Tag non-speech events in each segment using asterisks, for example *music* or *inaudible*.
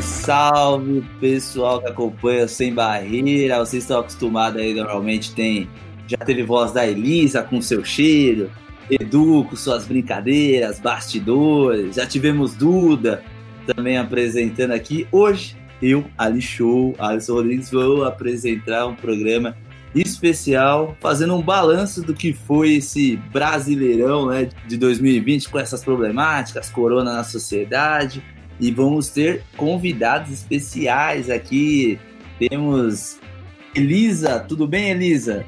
Salve, salve, pessoal que acompanha Sem Barreira. Vocês estão acostumados aí, normalmente tem. Já teve voz da Elisa com seu cheiro, Edu com suas brincadeiras, bastidores. Já tivemos Duda também apresentando aqui. Hoje, eu, Ali Show, Alisson Rodrigues, vou apresentar um programa especial, fazendo um balanço do que foi esse Brasileirão né, de 2020 com essas problemáticas, corona na sociedade e vamos ter convidados especiais aqui. Temos Elisa, tudo bem, Elisa?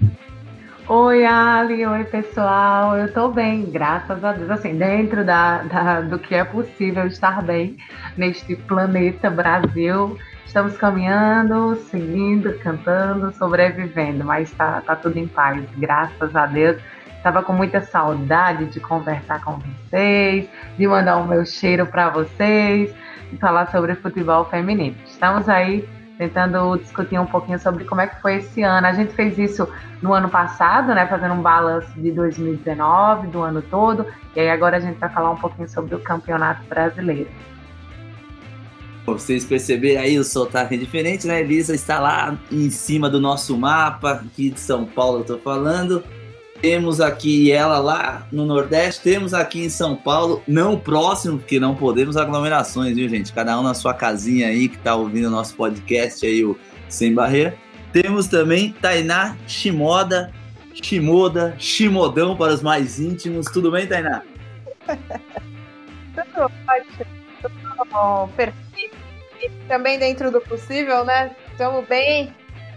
Oi, Ali, oi, pessoal. Eu tô bem, graças a Deus. Assim, dentro da, da, do que é possível estar bem neste planeta Brasil. Estamos caminhando, seguindo, cantando, sobrevivendo, mas tá, tá tudo em paz, graças a Deus. Estava com muita saudade de conversar com vocês, de mandar o meu cheiro para vocês e falar sobre futebol feminino. Estamos aí tentando discutir um pouquinho sobre como é que foi esse ano. A gente fez isso no ano passado, né, fazendo um balanço de 2019, do ano todo, e aí agora a gente vai falar um pouquinho sobre o Campeonato Brasileiro. Vocês perceberam aí o sotaque é diferente, né? Elisa está lá em cima do nosso mapa, aqui de São Paulo eu tô falando. Temos aqui ela lá no Nordeste, temos aqui em São Paulo, não próximo, porque não podemos aglomerações, viu, gente? Cada um na sua casinha aí que tá ouvindo o nosso podcast aí, o Sem Barreira. Temos também Tainá Shimoda, Shimoda, Shimodão para os mais íntimos. Tudo bem, Tainá? *laughs* Tudo ótimo, tudo perfeito. E também dentro do possível, né? Estamos bem,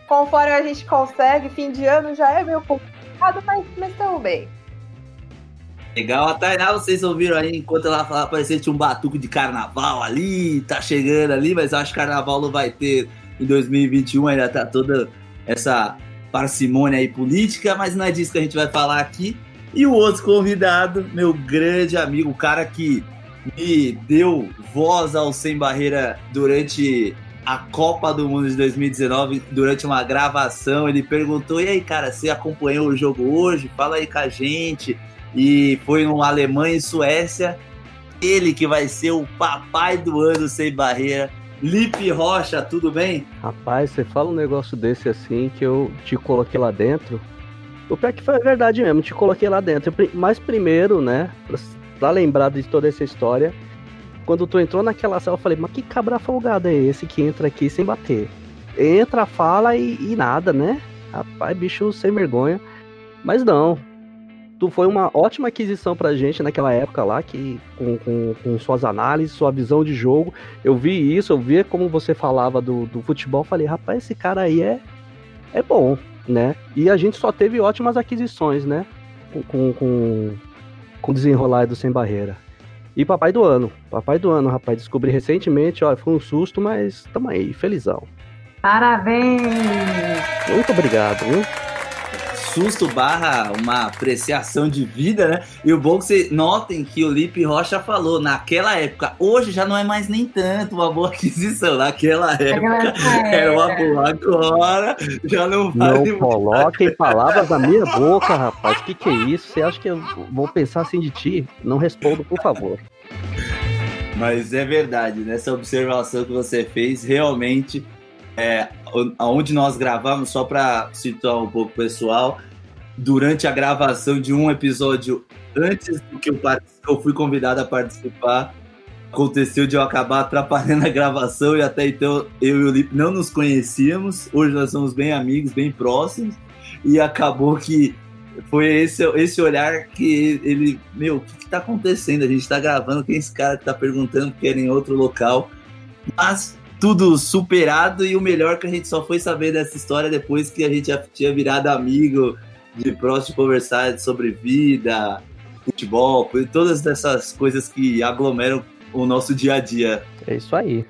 conforme a gente consegue. Fim de ano já é meio complicado mas, mas bem. Legal, a Tainá, vocês ouviram aí, enquanto ela falava, parecia que tinha um batuque de carnaval ali, tá chegando ali, mas acho que carnaval não vai ter em 2021, ainda tá toda essa parcimônia aí política, mas não é disso que a gente vai falar aqui. E o outro convidado, meu grande amigo, o cara que me deu voz ao Sem Barreira durante a Copa do Mundo de 2019 durante uma gravação. Ele perguntou: E aí, cara, você acompanhou o jogo hoje? Fala aí com a gente. E foi no Alemanha e Suécia. Ele que vai ser o papai do ano sem barreira. Lipe Rocha, tudo bem? Rapaz, você fala um negócio desse assim que eu te coloquei lá dentro. O pior que foi verdade mesmo, te coloquei lá dentro. Mas primeiro, né, pra, pra lembrar de toda essa história, quando tu entrou naquela sala, eu falei, mas que cabra folgado é esse que entra aqui sem bater? Entra, fala e, e nada, né? Rapaz, bicho sem vergonha. Mas não. Tu foi uma ótima aquisição pra gente naquela época lá, que com, com, com suas análises, sua visão de jogo. Eu vi isso, eu vi como você falava do, do futebol. Falei, rapaz, esse cara aí é, é bom, né? E a gente só teve ótimas aquisições, né? Com, com, com, com desenrolar do Sem Barreira. E Papai do Ano. Papai do Ano, rapaz. Descobri recentemente, ó, foi um susto, mas tamo aí, felizão. Parabéns! Muito obrigado, viu? Susto barra uma apreciação de vida, né? E o bom que vocês notem que o Lipe Rocha falou naquela época. Hoje já não é mais nem tanto uma boa *laughs* aquisição. Naquela época era uma boa. Agora já não vale Não coloquem palavras na minha boca, rapaz. O que, que é isso? Você acha que eu vou pensar assim de ti? Não respondo, por favor. Mas é verdade, nessa observação que você fez, realmente é, onde nós gravamos, só para situar um pouco o pessoal, durante a gravação de um episódio antes do que eu, eu fui convidado a participar, aconteceu de eu acabar atrapalhando a gravação e até então eu e o Lipe não nos conhecíamos. Hoje nós somos bem amigos, bem próximos e acabou que foi esse, esse olhar que ele, meu, o que, que tá acontecendo? A gente tá gravando, quem é esse cara que tá perguntando que era em outro local. Mas tudo superado e o melhor que a gente só foi saber dessa história depois que a gente já tinha virado amigo de próximo conversar sobre vida, futebol, todas essas coisas que aglomeram o nosso dia a dia. É isso aí.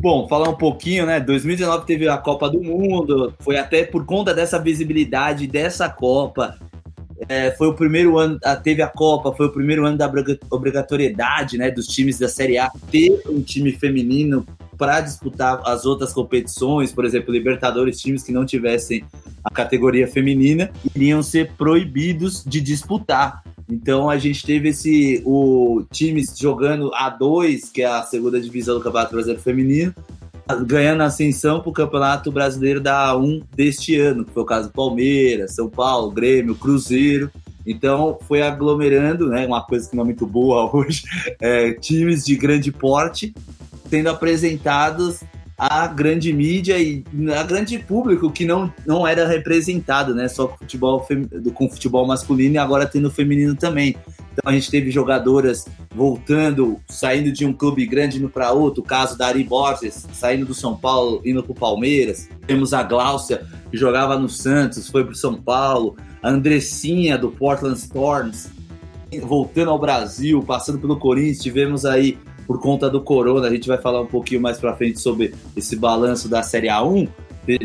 Bom, falar um pouquinho, né? 2019 teve a Copa do Mundo, foi até por conta dessa visibilidade dessa Copa. É, foi o primeiro ano, teve a Copa, foi o primeiro ano da obrigatoriedade, né, dos times da Série A ter um time feminino para disputar as outras competições, por exemplo, Libertadores, times que não tivessem a categoria feminina iriam ser proibidos de disputar. Então a gente teve esse o times jogando A2, que é a segunda divisão do Campeonato Brasileiro Feminino, ganhando ascensão para o Campeonato Brasileiro da A1 deste ano, que foi o caso do Palmeiras, São Paulo, Grêmio, Cruzeiro. Então foi aglomerando, né, uma coisa que não é muito boa *laughs* hoje, é, times de grande porte sendo apresentados a grande mídia e a grande público que não, não era representado, né? Só com futebol, com futebol masculino e agora tendo feminino também. Então a gente teve jogadoras voltando, saindo de um clube grande indo para outro, o caso da Ari Borges, saindo do São Paulo, indo para o Palmeiras. Temos a Gláucia, que jogava no Santos, foi para o São Paulo. A Andressinha, do Portland Storms, voltando ao Brasil, passando pelo Corinthians. Tivemos aí por conta do Corona. A gente vai falar um pouquinho mais para frente sobre esse balanço da Série A1.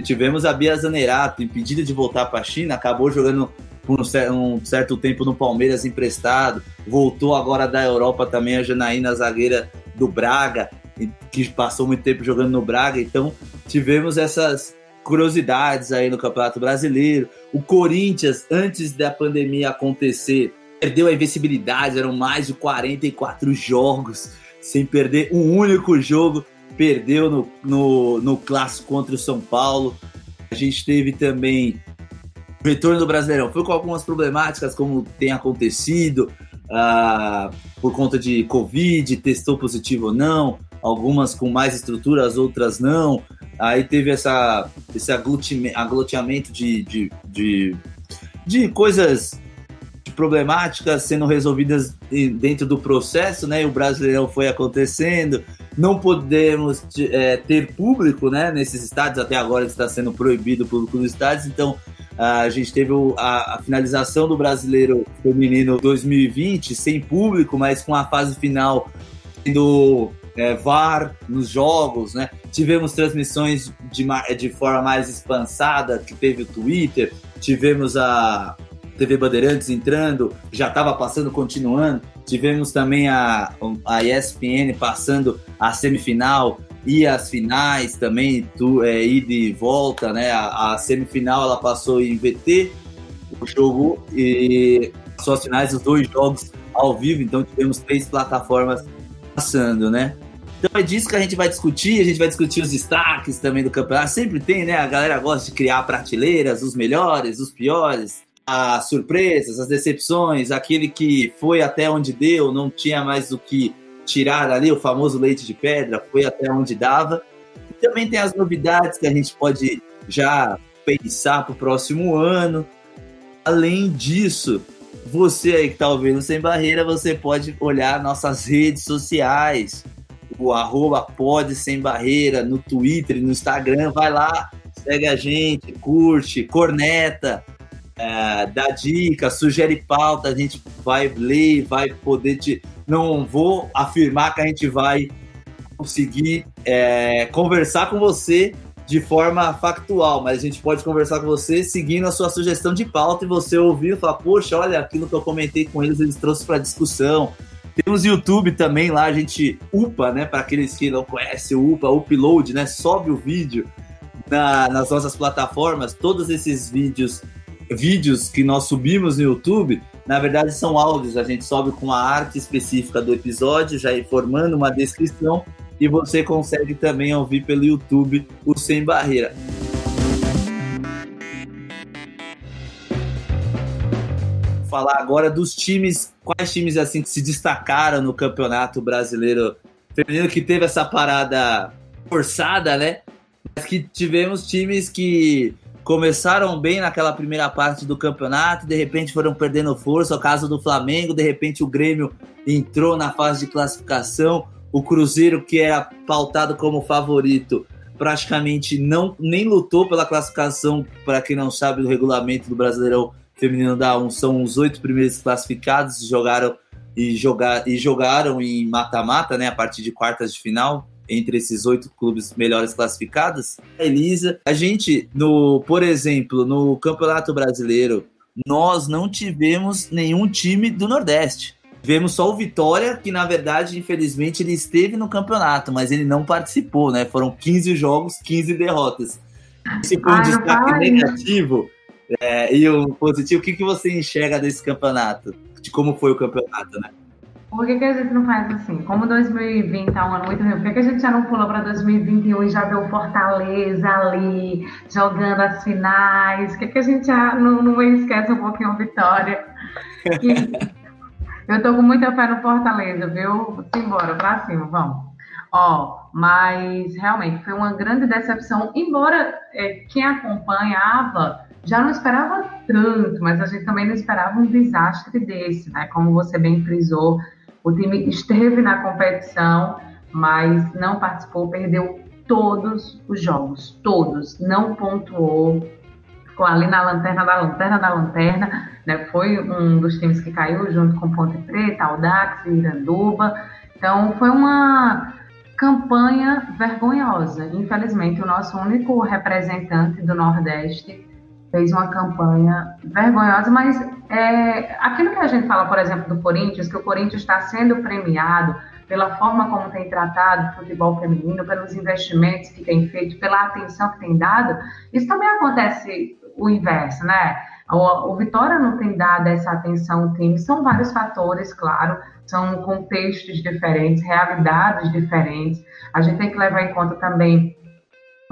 Tivemos a Bia Zanerato impedida de voltar para a China, acabou jogando por um certo tempo no Palmeiras emprestado, voltou agora da Europa também a Janaína, zagueira do Braga, que passou muito tempo jogando no Braga. Então tivemos essas curiosidades aí no Campeonato Brasileiro. O Corinthians, antes da pandemia acontecer, perdeu a invencibilidade, eram mais de 44 jogos sem perder um único jogo. Perdeu no, no, no clássico contra o São Paulo. A gente teve também o retorno do Brasileirão. Foi com algumas problemáticas, como tem acontecido, uh, por conta de Covid, testou positivo ou não. Algumas com mais estrutura, as outras não. Aí teve essa, esse aglutinamento de, de, de, de coisas problemáticas sendo resolvidas dentro do processo, né? E o Brasileirão foi acontecendo. Não podemos é, ter público, né? Nesses estádios até agora está sendo proibido o público nos estádios. Então a gente teve a, a, finalização do Brasileiro Feminino 2020 sem público, mas com a fase final tendo é, VAR nos jogos, né? Tivemos transmissões de, de forma mais expansada, que teve o Twitter, tivemos a, TV Bandeirantes entrando, já estava passando, continuando. Tivemos também a, a ESPN passando a semifinal e as finais também, tu, é, ida e volta, né? A, a, semifinal ela passou em VT, o jogo, e só as finais, os dois jogos ao vivo, então tivemos três plataformas passando, né? Então é disso que a gente vai discutir, a gente vai discutir os destaques também do campeonato. Sempre tem, né? A galera gosta de criar prateleiras, os melhores, os piores as surpresas, as decepções, aquele que foi até onde deu, não tinha mais o que tirar ali, o famoso leite de pedra, foi até onde dava. E também tem as novidades que a gente pode já pensar para o próximo ano. Além disso, você aí que está ouvindo Sem Barreira, você pode olhar nossas redes sociais, o arroba pode sem barreira, no Twitter, no Instagram, vai lá, segue a gente, curte, corneta, é, dá dica, sugere pauta, a gente vai ler, vai poder te. Não vou afirmar que a gente vai conseguir é, conversar com você de forma factual, mas a gente pode conversar com você seguindo a sua sugestão de pauta e você ouvir e falar, poxa, olha aquilo que eu comentei com eles, eles trouxeram para discussão. Temos YouTube também lá, a gente upa, né? Para aqueles que não conhecem upa, upload, né? Sobe o vídeo na, nas nossas plataformas. Todos esses vídeos vídeos que nós subimos no YouTube, na verdade são áudios. A gente sobe com a arte específica do episódio, já informando uma descrição, e você consegue também ouvir pelo YouTube o Sem Barreira. Falar agora dos times, quais times assim se destacaram no Campeonato Brasileiro Feminino que teve essa parada forçada, né? Mas que tivemos times que começaram bem naquela primeira parte do campeonato, de repente foram perdendo força. O caso do Flamengo, de repente o Grêmio entrou na fase de classificação. O Cruzeiro, que era pautado como favorito, praticamente não nem lutou pela classificação. Para quem não sabe, o regulamento do Brasileirão Feminino da 1 são os oito primeiros classificados jogaram e, jogar, e jogaram em mata-mata, né, a partir de quartas de final. Entre esses oito clubes melhores classificados. Elisa, a gente, no, por exemplo, no Campeonato Brasileiro, nós não tivemos nenhum time do Nordeste. Tivemos só o Vitória, que na verdade, infelizmente, ele esteve no campeonato, mas ele não participou, né? Foram 15 jogos, 15 derrotas. Esse foi um destaque negativo é, e o positivo. O que, que você enxerga desse campeonato? De como foi o campeonato, né? Por que, que a gente não faz assim? Como 2020 é um ano muito ruim, por que, que a gente já não pula para 2021 e já vê o Fortaleza ali jogando as finais? Por que, que a gente já não, não esquece um pouquinho a vitória? E, *laughs* eu tô com muita fé no Fortaleza, viu? Simbora, pra cima, vamos. Ó, mas realmente foi uma grande decepção, embora é, quem acompanhava já não esperava tanto, mas a gente também não esperava um desastre desse, né? Como você bem frisou, o time esteve na competição, mas não participou, perdeu todos os jogos, todos, não pontuou, ficou ali na lanterna da lanterna da lanterna, né? Foi um dos times que caiu junto com Ponte Preta, Audax, Iranduba. Então foi uma campanha vergonhosa. Infelizmente, o nosso único representante do Nordeste fez uma campanha vergonhosa, mas é, aquilo que a gente fala, por exemplo, do Corinthians, que o Corinthians está sendo premiado pela forma como tem tratado o futebol feminino, pelos investimentos que tem feito, pela atenção que tem dado, isso também acontece o inverso, né? O, o Vitória não tem dado essa atenção ao time. São vários fatores, claro, são contextos diferentes, realidades diferentes. A gente tem que levar em conta também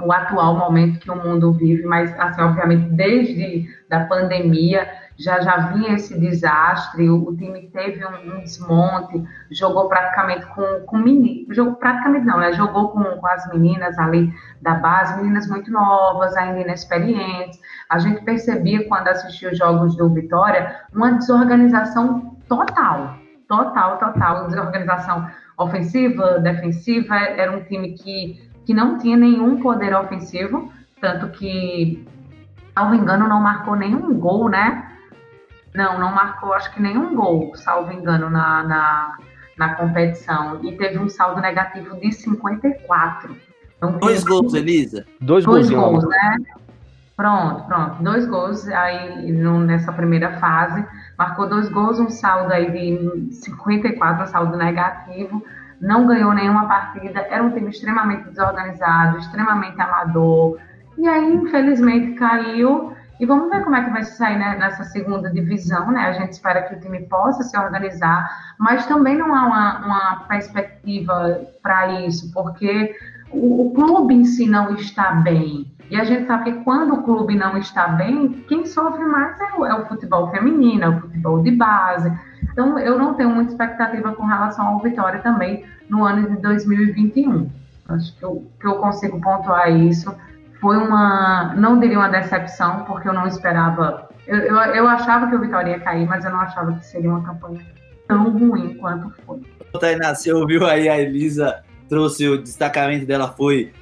o atual momento que o mundo vive, mas, assim, obviamente, desde da pandemia, já já vinha esse desastre, o, o time teve um, um, desmonte, jogou praticamente com, com meninas, jogou praticamente não, né? Jogou com, com as meninas ali da base, meninas muito novas, ainda inexperientes. A gente percebia quando assistia os jogos do Vitória uma desorganização total, total, total, desorganização ofensiva, defensiva, era um time que, que não tinha nenhum poder ofensivo, tanto que, salvo engano, não marcou nenhum gol, né? Não, não marcou acho que nenhum gol, salvo engano, na, na, na competição. E teve um saldo negativo de 54. Então, dois gols, Elisa? Dois, dois gols, né? Pronto, pronto. Dois gols aí no, nessa primeira fase. Marcou dois gols, um saldo aí de 54, um saldo negativo. Não ganhou nenhuma partida. Era um time extremamente desorganizado, extremamente amador. E aí, infelizmente, caiu e vamos ver como é que vai sair né, nessa segunda divisão, né? A gente espera que o time possa se organizar, mas também não há uma, uma perspectiva para isso, porque o, o, clube em si não está bem. E a gente sabe que quando o clube não está bem, quem sofre mais é o, é o futebol feminino, é o futebol de base. Então, eu não tenho muita expectativa com relação ao Vitória também no ano de 2021. Acho que eu, que eu consigo pontuar isso foi uma, não diria uma decepção, porque eu não esperava. Eu, eu, eu, achava que o Vitória ia cair, mas eu não achava que seria uma campanha tão ruim quanto foi. Tainá, você ouviu aí a Elisa trouxe o destacamento dela foi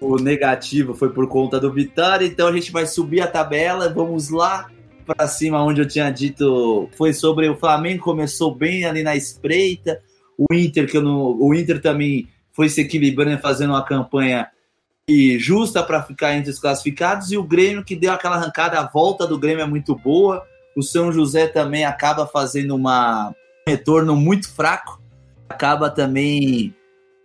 o negativo, foi por conta do Vitória, então a gente vai subir a tabela, vamos lá para cima onde eu tinha dito, foi sobre o Flamengo, começou bem ali na espreita, o Inter que eu não, o Inter também foi se equilibrando, fazendo uma campanha justa para ficar entre os classificados, e o Grêmio que deu aquela arrancada, a volta do Grêmio é muito boa. O São José também acaba fazendo uma, um retorno muito fraco, acaba também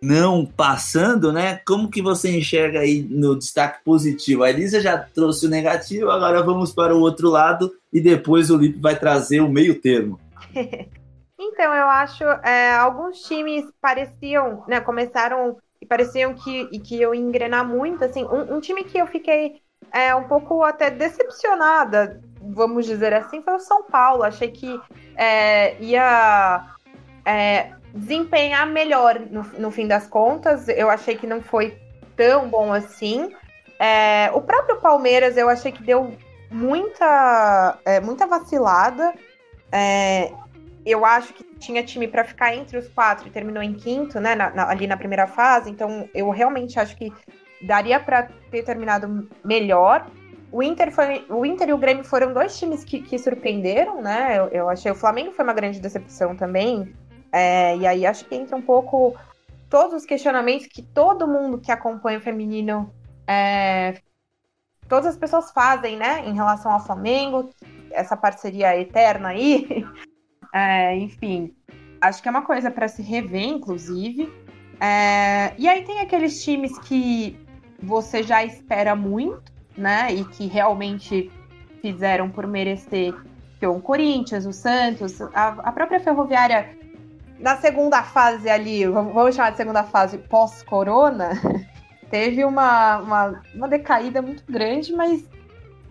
não passando, né? Como que você enxerga aí no destaque positivo? A Elisa já trouxe o negativo, agora vamos para o outro lado e depois o Lipe vai trazer o meio termo. *laughs* então, eu acho é, alguns times pareciam, né? Começaram e pareciam que, e que eu engrenar muito, assim, um, um time que eu fiquei é, um pouco até decepcionada, vamos dizer assim, foi o São Paulo. Achei que é, ia é, desempenhar melhor no, no fim das contas. Eu achei que não foi tão bom assim. É, o próprio Palmeiras eu achei que deu muita, é, muita vacilada. É, eu acho que tinha time para ficar entre os quatro e terminou em quinto, né? Na, na, ali na primeira fase. Então, eu realmente acho que daria para ter terminado melhor. O Inter, foi, o Inter e o Grêmio foram dois times que, que surpreenderam, né? Eu, eu, achei o Flamengo foi uma grande decepção também. É, e aí acho que entra um pouco todos os questionamentos que todo mundo que acompanha o feminino, é, todas as pessoas fazem, né, em relação ao Flamengo, essa parceria eterna aí, *laughs* é, enfim, acho que é uma coisa para se rever, inclusive. É, e aí tem aqueles times que você já espera muito, né, e que realmente fizeram por merecer, que o Corinthians, o Santos, a, a própria Ferroviária na segunda fase ali, vamos chamar de segunda fase pós-corona, *laughs* teve uma, uma, uma decaída muito grande, mas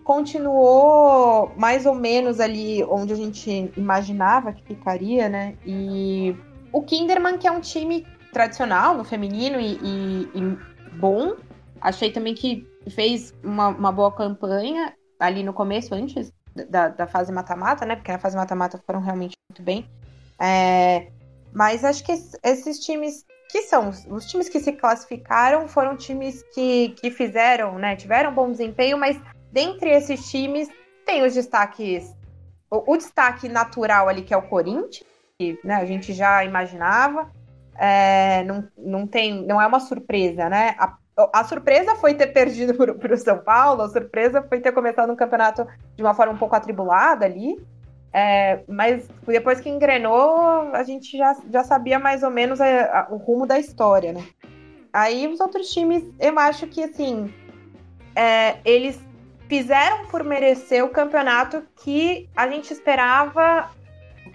continuou mais ou menos ali onde a gente imaginava que ficaria, né? E o Kinderman, que é um time tradicional no feminino e, e, e bom, achei também que fez uma, uma, boa campanha ali no começo, antes da, da fase mata-mata, né? Porque na fase mata-mata foram realmente muito bem. É, mas acho que esses times que são os times que se classificaram foram times que, que fizeram, né? Tiveram bom desempenho, mas dentre esses times tem os destaques. O, o destaque natural ali, que é o Corinthians, que né, a gente já imaginava. É, não, não, tem, não é uma surpresa, né? A, a surpresa foi ter perdido *laughs* para o São Paulo, a surpresa foi ter começado um campeonato de uma forma um pouco atribulada ali. É, mas depois que engrenou, a gente já, já sabia mais ou menos a, a, o rumo da história, né? Aí os outros times, eu acho que assim, é, eles fizeram por merecer o campeonato que a gente esperava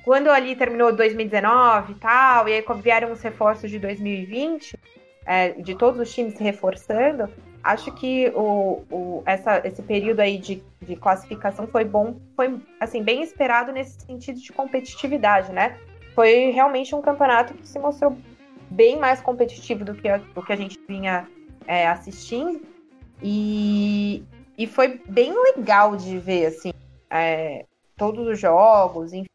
quando ali terminou 2019 e tal, e aí vieram os reforços de 2020, é, de todos os times se reforçando, acho que o, o, essa, esse período aí de, de classificação foi bom, foi assim, bem esperado nesse sentido de competitividade, né? Foi realmente um campeonato que se mostrou bem mais competitivo do que a, do que a gente vinha é, assistindo. E, e foi bem legal de ver, assim, é, todos os jogos, enfim.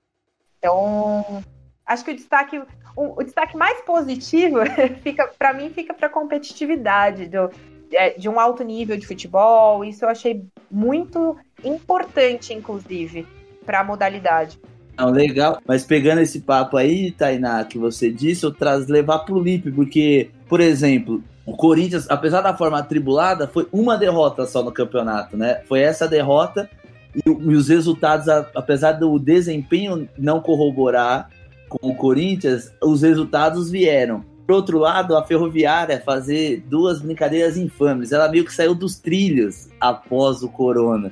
Então, acho que o destaque, o, o destaque mais positivo *laughs* fica, para mim, fica para competitividade do, é, de um alto nível de futebol. Isso eu achei muito importante, inclusive, para a modalidade. Não, legal. Mas pegando esse papo aí, Tainá, que você disse, eu traz levar pro Lipe, porque, por exemplo, o Corinthians, apesar da forma atribulada, foi uma derrota só no campeonato, né? Foi essa derrota e, e os resultados, apesar do desempenho não corroborar com o Corinthians, os resultados vieram. Por outro lado, a Ferroviária fazer duas brincadeiras infames. Ela meio que saiu dos trilhos após o Corona.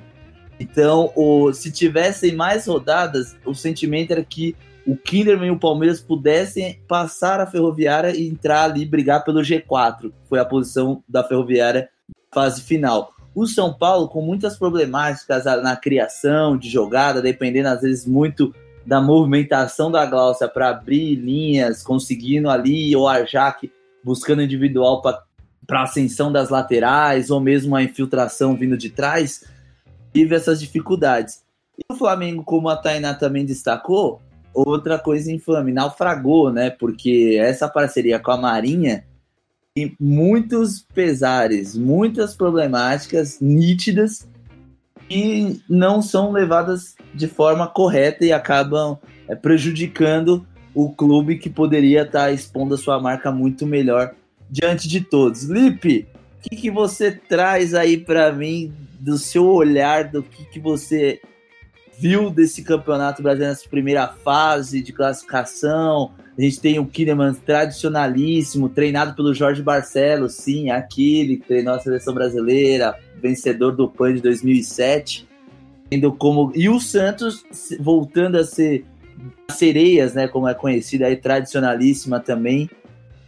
Então, o, se tivessem mais rodadas, o sentimento era que o Kinderman e o Palmeiras pudessem passar a Ferroviária e entrar ali brigar pelo G4. Foi a posição da Ferroviária fase final. O São Paulo, com muitas problemáticas na criação de jogada, dependendo às vezes muito da movimentação da Glaucia para abrir linhas, conseguindo ali o Arjac buscando individual para ascensão das laterais, ou mesmo a infiltração vindo de trás, tive essas dificuldades. E o Flamengo, como a Tainá também destacou, outra coisa infame, naufragou, né? Porque essa parceria com a Marinha tem muitos pesares, muitas problemáticas nítidas que não são levadas de forma correta e acabam é, prejudicando o clube que poderia estar tá expondo a sua marca muito melhor diante de todos. Lipe, o que, que você traz aí para mim do seu olhar, do que, que você viu desse campeonato brasileiro nessa primeira fase de classificação? A gente tem o Kinneman tradicionalíssimo, treinado pelo Jorge Barcelos, sim, aquele que treinou a seleção brasileira, vencedor do PAN de 2007. Como... E o Santos voltando a ser sereias, né, como é conhecida aí, tradicionalíssima também.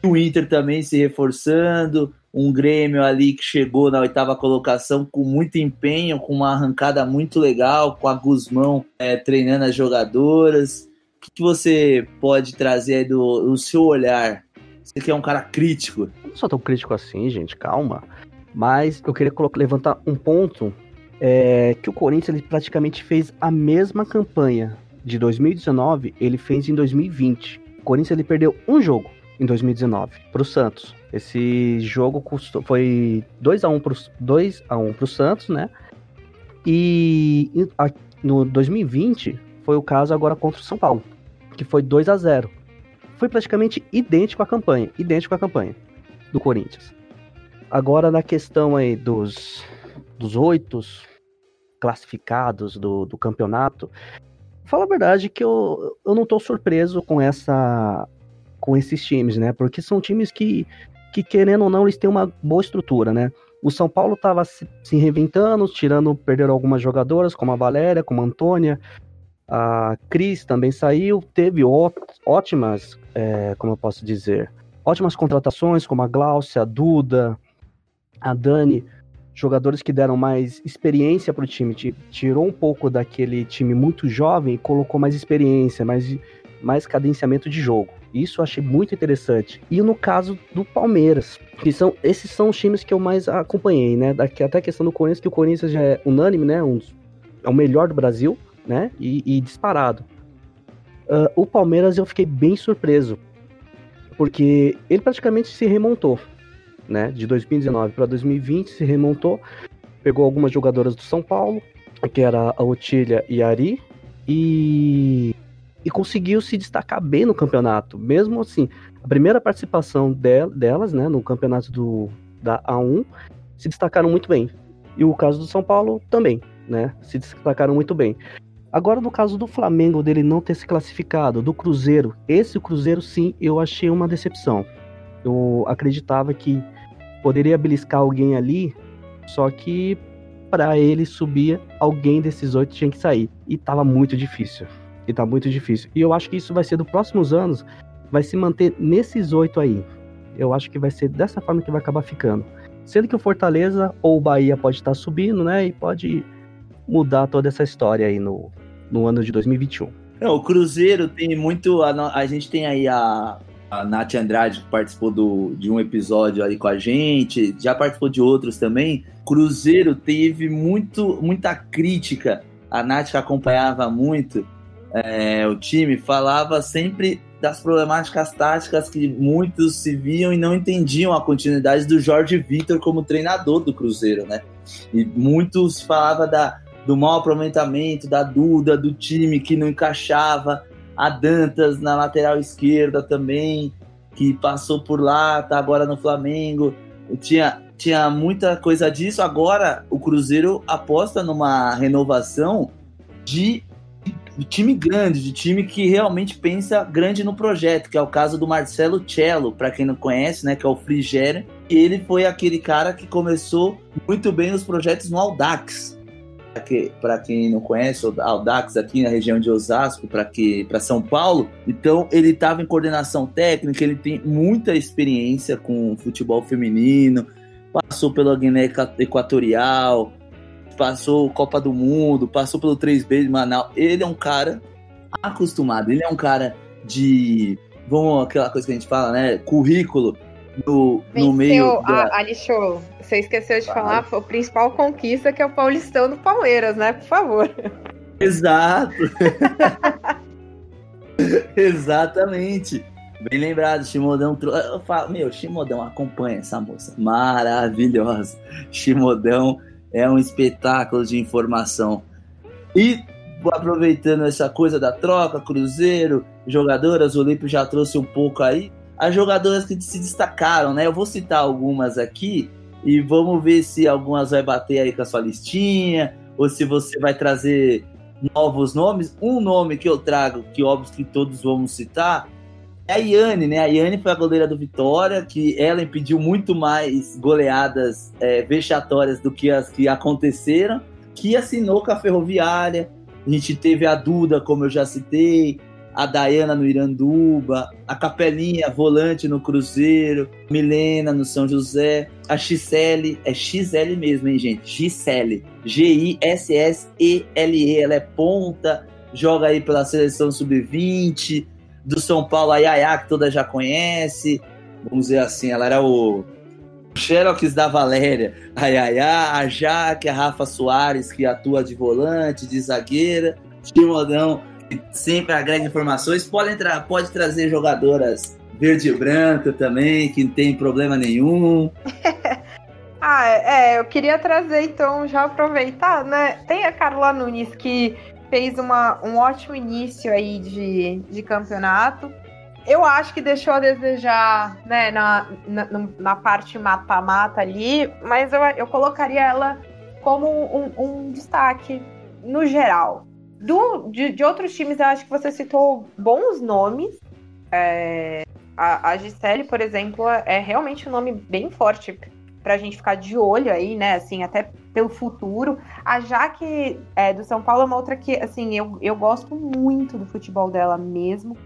O Inter também se reforçando, um Grêmio ali que chegou na oitava colocação com muito empenho, com uma arrancada muito legal, com a Guzmão é, treinando as jogadoras que você pode trazer aí do, do seu olhar? Você que é um cara crítico. Eu não sou tão crítico assim, gente, calma. Mas eu queria levantar um ponto é, que o Corinthians ele praticamente fez a mesma campanha de 2019, ele fez em 2020. O Corinthians ele perdeu um jogo em 2019 para o Santos. Esse jogo custou, foi 2 a 1 para 2 a 1 para o Santos, né? E no 2020 foi o caso agora contra o São Paulo que foi 2 a 0 foi praticamente idêntico à campanha, idêntico à campanha do Corinthians. Agora na questão aí dos dos oito classificados do, do campeonato, fala a verdade que eu, eu não estou surpreso com essa com esses times, né? Porque são times que, que querendo ou não, eles têm uma boa estrutura, né? O São Paulo estava se, se, reinventando, tirando, perderam algumas jogadoras, como a Valéria, como a Antônia, a Cris também saiu, teve ótimas, é, como eu posso dizer, ótimas contratações, como a Glaucia, a Duda, a Dani, jogadores que deram mais experiência para o time, tirou um pouco daquele time muito jovem e colocou mais experiência, mais, mais cadenciamento de jogo. Isso eu achei muito interessante. E no caso do Palmeiras, que são esses são os times que eu mais acompanhei, né? Até a questão do Corinthians, que o Corinthians já é unânime, né? Um, é o melhor do Brasil, né? E, e disparado. Uh, o Palmeiras eu fiquei bem surpreso, porque ele praticamente se remontou né? De 2019 para 2020 se remontou, pegou algumas jogadoras do São Paulo, que era a Otília e a Ari, e, e conseguiu se destacar bem no campeonato. Mesmo assim, a primeira participação del, delas, né, no campeonato do, da A1, se destacaram muito bem. E o caso do São Paulo também, né? Se destacaram muito bem. Agora, no caso do Flamengo, dele não ter se classificado, do Cruzeiro, esse Cruzeiro sim eu achei uma decepção. Eu acreditava que poderia beliscar alguém ali, só que para ele subir, alguém desses oito tinha que sair. E tava muito difícil. E tá muito difícil. E eu acho que isso vai ser dos próximos anos, vai se manter nesses oito aí. Eu acho que vai ser dessa forma que vai acabar ficando. Sendo que o Fortaleza ou o Bahia pode estar subindo, né? E pode mudar toda essa história aí no, no ano de 2021. Não, o Cruzeiro tem muito. A, a gente tem aí a, a Nath Andrade, que participou do, de um episódio aí com a gente, já participou de outros também. Cruzeiro teve muito, muita crítica. A Nath, acompanhava muito é, o time, falava sempre das problemáticas táticas que muitos se viam e não entendiam a continuidade do Jorge Vitor como treinador do Cruzeiro, né? E muitos falavam da, do mau aproveitamento, da Duda, do time que não encaixava a Dantas na lateral esquerda também, que passou por lá, tá agora no Flamengo. Tinha, tinha muita coisa disso. Agora o Cruzeiro aposta numa renovação de, de time grande, de time que realmente pensa grande no projeto, que é o caso do Marcelo Cello, para quem não conhece, né, que é o Frigério. Ele foi aquele cara que começou muito bem os projetos no Audax, para quem não conhece, o Audax aqui na região de Osasco, para São Paulo. Então, ele estava em coordenação técnica, ele tem muita experiência com futebol feminino, passou pela Guiné Equatorial, passou Copa do Mundo, passou pelo 3B de Manaus. Ele é um cara acostumado, ele é um cara de. Vamos, aquela coisa que a gente fala, né? Currículo no, no meio. Da... Ali Show, você esqueceu de falar a principal conquista que é o Paulistão do Palmeiras, né? Por favor. Exato. *laughs* Exatamente. Bem lembrado, Shimodão. Eu falo, meu, Shimodão acompanha essa moça. Maravilhosa. Shimodão é um espetáculo de informação. E aproveitando essa coisa da troca, Cruzeiro, jogadoras, o Olímpio já trouxe um pouco aí as jogadoras que se destacaram, né? Eu vou citar algumas aqui e vamos ver se algumas vai bater aí com a sua listinha ou se você vai trazer novos nomes. Um nome que eu trago, que óbvio que todos vamos citar, é a Iane, né? A Iane foi a goleira do Vitória, que ela impediu muito mais goleadas é, vexatórias do que as que aconteceram, que assinou com a Ferroviária. A gente teve a Duda, como eu já citei, a Dayana no Iranduba, a Capelinha volante no Cruzeiro, Milena no São José, a XL, é XL mesmo, hein, gente? Gisele, G-I-S-S-E-L-E, ela é ponta, joga aí pela seleção sub-20, do São Paulo, a Yaya, que toda já conhece, vamos dizer assim, ela era o Xerox da Valéria, a Yaya, a Jaque, a Rafa Soares, que atua de volante, de zagueira, Timodão sempre agrega informações. Pode entrar, pode trazer jogadoras verde e branco também, que não tem problema nenhum. *laughs* ah, é, eu queria trazer então, já aproveitar, né? Tem a Carla Nunes que fez uma, um ótimo início aí de, de campeonato. eu acho que deixou a desejar né, na, na, na parte mata-mata ali, mas eu, eu colocaria ela como um, um destaque no geral. Do, de, de, outros times, eu acho que você citou bons nomes. É, a, a Gisele, por exemplo, é realmente um nome bem forte pra gente ficar de olho aí, né? Assim, até pelo futuro. A Jaque é, do São Paulo é uma outra que, assim, eu, eu gosto muito do futebol dela mesmo.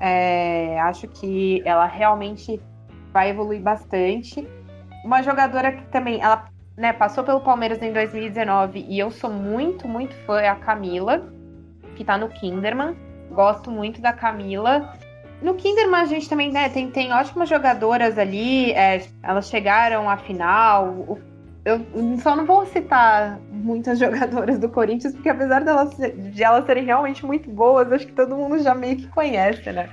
É, acho que ela realmente vai evoluir bastante. Uma jogadora que também, ela né, passou pelo Palmeiras em 2019 e eu sou muito, muito fã, é a Camila, que tá no Kinderman. Gosto muito da Camila. No Kinderman a gente também né, tem, tem ótimas jogadoras ali, é, elas chegaram à final. Eu só não vou citar muitas *laughs* jogadoras do Corinthians, porque apesar delas, de elas serem realmente muito boas, acho que todo mundo já meio que conhece, né?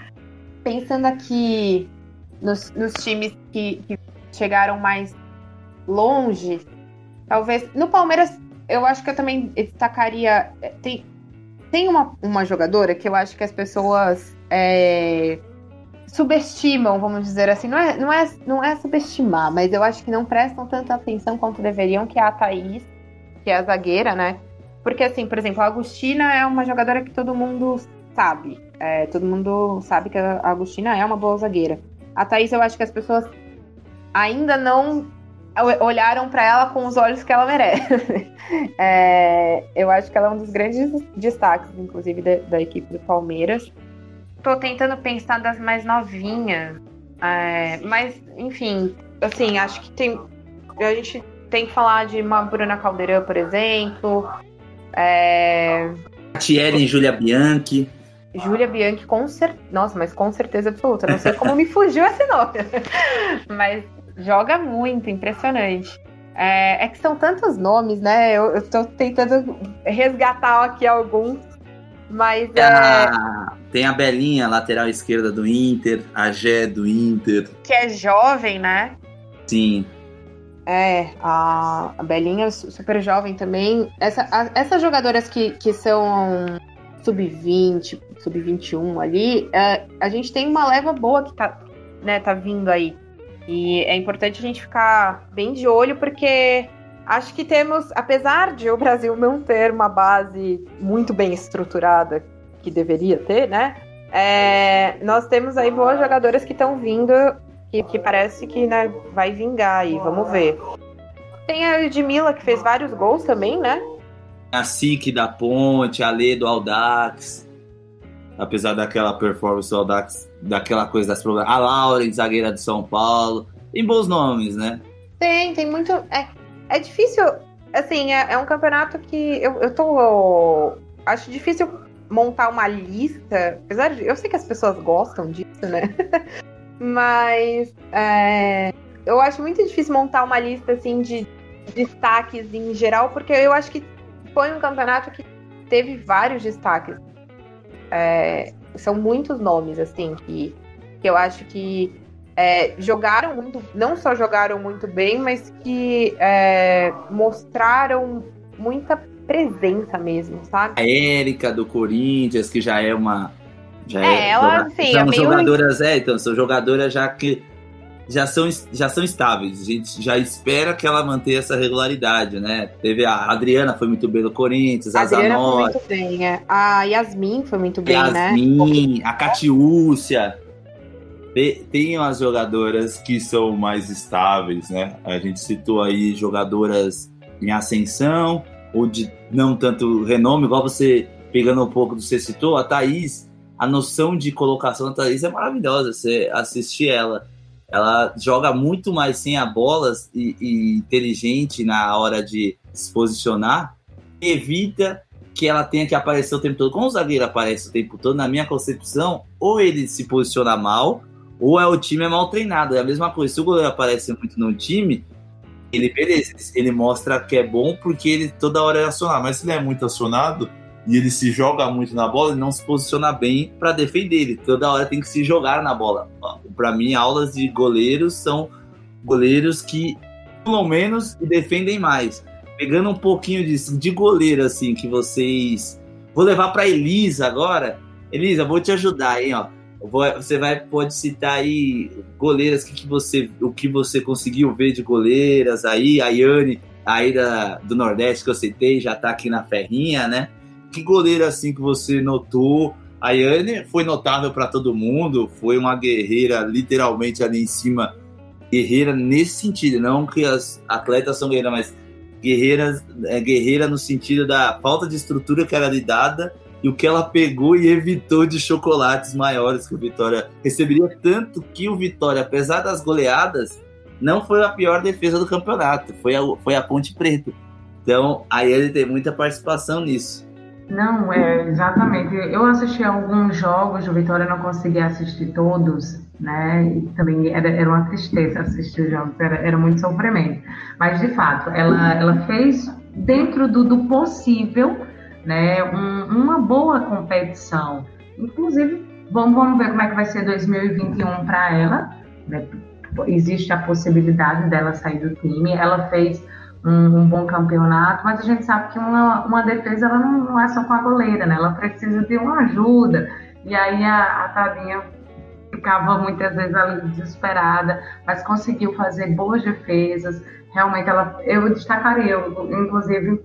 Pensando aqui nos, nos times que, que chegaram mais longe, talvez. No Palmeiras, eu acho que eu também destacaria. É, tem, tem uma, uma jogadora que eu acho que as pessoas é, subestimam, vamos dizer assim. Não é, não, é, não é subestimar, mas eu acho que não prestam tanta atenção quanto deveriam, que é a Thaís, que é a zagueira, né? Porque, assim, por exemplo, a Agostina é uma jogadora que todo mundo sabe. É, todo mundo sabe que a Agostina é uma boa zagueira. A Thaís, eu acho que as pessoas ainda não olharam para ela com os olhos que ela merece. *laughs* é, eu acho que ela é um dos grandes destaques, inclusive, da, da equipe do Palmeiras. Tô tentando pensar das mais novinhas, é, mas, enfim, assim, acho que tem. A gente tem que falar de uma Bruna Caldeirão, por exemplo. É... Thierry e Júlia Bianchi. Júlia Bianchi, com certeza. Nossa, mas com certeza absoluta. Não sei como me fugiu esse nome. *laughs* mas joga muito, impressionante. É, é, que são tantos nomes, né? Eu, eu tô tentando resgatar aqui alguns. Mas. É... A, tem a Belinha, lateral esquerda do Inter, a Gé do Inter. Que é jovem, né? Sim. É, a, a Belinha é super jovem também. Essa, a, essas jogadoras que, que são sub-20, sub-21 ali, é, a gente tem uma leva boa que tá, né, tá vindo aí. E é importante a gente ficar bem de olho, porque acho que temos, apesar de o Brasil não ter uma base muito bem estruturada, que deveria ter, né? É, nós temos aí boas jogadoras que estão vindo, que, que parece que né, vai vingar aí, vamos ver. Tem a Edmila, que fez vários gols também, né? A SIC da Ponte, a Lê do Aldax. Apesar daquela performance do Aldax daquela coisa das problemas. A Laura, zagueira de São Paulo. Tem bons nomes, né? Tem, tem muito. É, é difícil. Assim, é, é um campeonato que eu, eu tô. Acho difícil montar uma lista. Apesar de. Eu sei que as pessoas gostam disso, né? *laughs* Mas. É, eu acho muito difícil montar uma lista, assim, de destaques em geral, porque eu acho que foi um campeonato que teve vários destaques. É, são muitos nomes, assim, que, que eu acho que é, jogaram muito, não só jogaram muito bem, mas que é, mostraram muita presença mesmo, sabe? A Érica do Corinthians, que já é uma. Já é, é ela, sim, são é jogadoras, meio... é, então, são jogadoras já que já são, já são estáveis. A gente já espera que ela mantenha essa regularidade, né? Teve a Adriana, foi muito bem no Corinthians, a, Adriana foi muito bem, é. A Yasmin foi muito bem, Yasmin, né? Yasmin, a Catiúcia. Tem umas jogadoras que são mais estáveis, né? A gente citou aí jogadoras em ascensão, ou de não tanto renome, igual você pegando um pouco do que você citou, a Thaís, a noção de colocação da Thaís é maravilhosa, você assistir ela ela joga muito mais sem a bola e, e inteligente na hora de se posicionar, evita que ela tenha que aparecer o tempo todo. Como o zagueiro aparece o tempo todo, na minha concepção, ou ele se posiciona mal, ou é o time é mal treinado. É a mesma coisa. Se o goleiro aparece muito no time, ele beleza, ele mostra que é bom porque ele toda hora é acionado. Mas se ele é muito acionado e ele se joga muito na bola, ele não se posiciona bem para defender. Ele toda hora tem que se jogar na bola para mim, aulas de goleiros são goleiros que, pelo menos, defendem mais. Pegando um pouquinho de, de goleiro, assim, que vocês. Vou levar para Elisa agora. Elisa, vou te ajudar, hein, ó. Você vai pode citar aí goleiras que, que você o que você conseguiu ver de goleiras aí, a Yane aí da, do Nordeste que eu citei já tá aqui na ferrinha, né? Que goleira assim que você notou? A Yane foi notável para todo mundo, foi uma guerreira literalmente ali em cima, guerreira nesse sentido, não que as atletas são guerreiras, mas guerreiras, é, guerreira no sentido da falta de estrutura que era lhe dada e o que ela pegou e evitou de chocolates maiores que o Vitória receberia. Tanto que o Vitória, apesar das goleadas, não foi a pior defesa do campeonato, foi a, foi a Ponte Preta. Então, aí ele tem muita participação nisso. Não, é exatamente. Eu assisti alguns jogos do Vitória, não consegui assistir todos, né? E também era, era uma tristeza assistir os jogos, era, era muito sofrimento. Mas, de fato, ela, ela fez dentro do, do possível né, um, uma boa competição. Inclusive, vamos, vamos ver como é que vai ser 2021 para ela. Né? Existe a possibilidade dela sair do time. Ela fez um, um, bom campeonato, mas a gente sabe que uma, uma defesa ela não, não, é só com a goleira, né? Ela precisa de uma ajuda. E aí a, a Tadinha ficava muitas vezes ali desesperada, mas conseguiu fazer boas defesas. Realmente, ela, eu destacaria, eu, inclusive,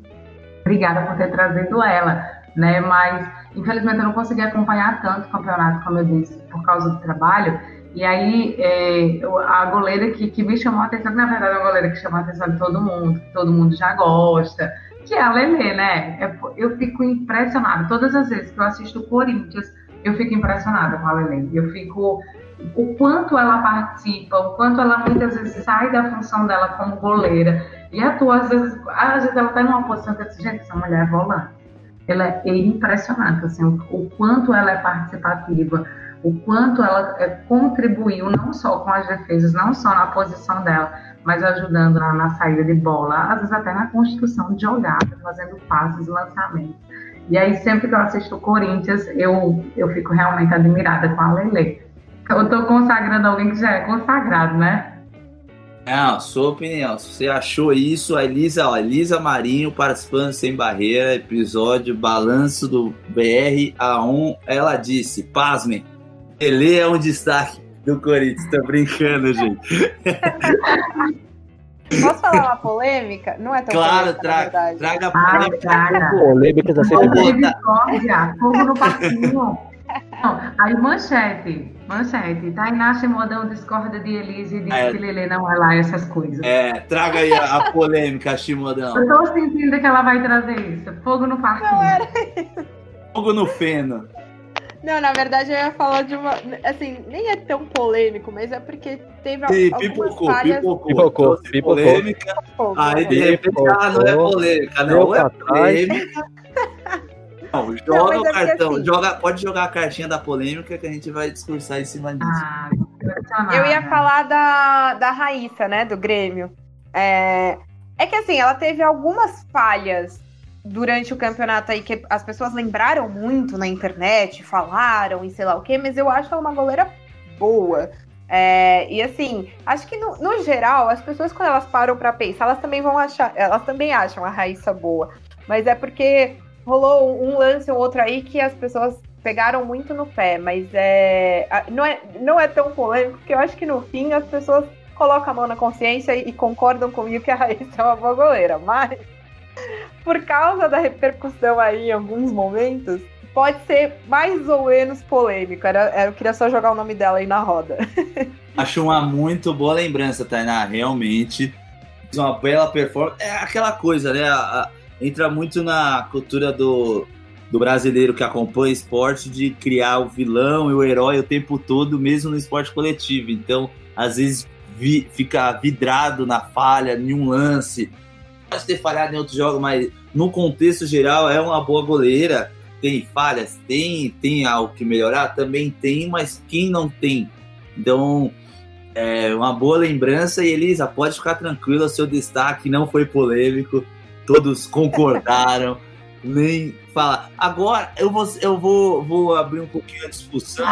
Obrigada por ter trazido ela, né? Mas infelizmente eu não consegui acompanhar tanto o campeonato, como eu disse, por causa do trabalho. E aí é, a goleira que, que me chamou a atenção, que na verdade é uma goleira que chamou a atenção de todo mundo, que todo mundo já gosta, que é a Lele, né? É, eu fico impressionada. Todas as vezes que eu assisto Corinthians, eu fico impressionada com a Lele. Eu fico o quanto ela participa, o quanto ela muitas vezes sai da função dela como goleira e atua, às vezes, às vezes ela está numa posição que assim, gente, essa mulher é volante. Ela é impressionante, assim, o, quanto ela é participativa, o quanto ela é, contribuiu não só com as defesas, não só na posição dela, mas ajudando na, na, saída de bola, às vezes até na construção de jogadas, fazendo passes, lançamentos. E aí, sempre que eu assisto o Corinthians, eu, eu fico realmente admirada com a Lele. Eu estou consagrando alguém que já é consagrado, né? Não, sua opinião. Se você achou isso, a Elisa, ó, Elisa Marinho participando sem barreira, episódio Balanço do BR A1. Ela disse: pasmem, ele é um destaque do Corinthians. Tô brincando, gente. *laughs* Posso falar uma polêmica? Não é tão claro, polêmica, traga, traga *laughs* a polêmica. Ah, traga. Polêmica da Fogo no parquinho. Não, aí manchete, manchete. Tainá Shimodão discorda de Elise e diz é, que Lele não é lá essas coisas. É, traga aí a, a polêmica, Shimodão. Eu tô sentindo que ela vai trazer isso. Fogo no parquinho. Não era isso. Fogo no feno. Não, na verdade eu ia falar de uma. Assim, nem é tão polêmico, mas é porque teve Sim, algumas pipocou, falhas. Pipocou, pipocou, pipocou. Polêmica. Aí de repente, ah, não é polêmica, não, é polêmica. Não, joga não, o é cartão, assim, joga, pode jogar a cartinha da polêmica que a gente vai discursar em cima disso. Ah, eu ia falar da, da Raíssa, né, do Grêmio. É, é que assim, ela teve algumas falhas durante o campeonato aí que as pessoas lembraram muito na internet, falaram e sei lá o quê, mas eu acho ela uma goleira boa. É, e assim, acho que no, no, geral, as pessoas quando elas param para pensar, elas também vão achar, elas também acham a Raíssa boa. Mas é porque rolou um lance ou outro aí que as pessoas pegaram muito no pé, mas é, não, é, não é tão polêmico, porque eu acho que no fim as pessoas colocam a mão na consciência e, e concordam comigo que a Raíssa é uma boa goleira, mas por causa da repercussão aí em alguns momentos, pode ser mais ou menos polêmico. Era, eu queria só jogar o nome dela aí na roda. *laughs* Acho uma muito boa lembrança, Tainá, realmente. Uma bela performance. É aquela coisa, né? A, entra muito na cultura do, do brasileiro que acompanha esporte de criar o vilão e o herói o tempo todo, mesmo no esporte coletivo. Então, às vezes, vi, fica vidrado na falha, em um lance. Pode ter falhado em outros jogos, mas no contexto geral é uma boa goleira. Tem falhas? Tem. Tem algo que melhorar? Também tem, mas quem não tem? Então, é uma boa lembrança. E Elisa, pode ficar tranquila, seu destaque não foi polêmico todos concordaram, nem falar. Agora eu vou, eu vou, vou abrir um pouquinho a discussão.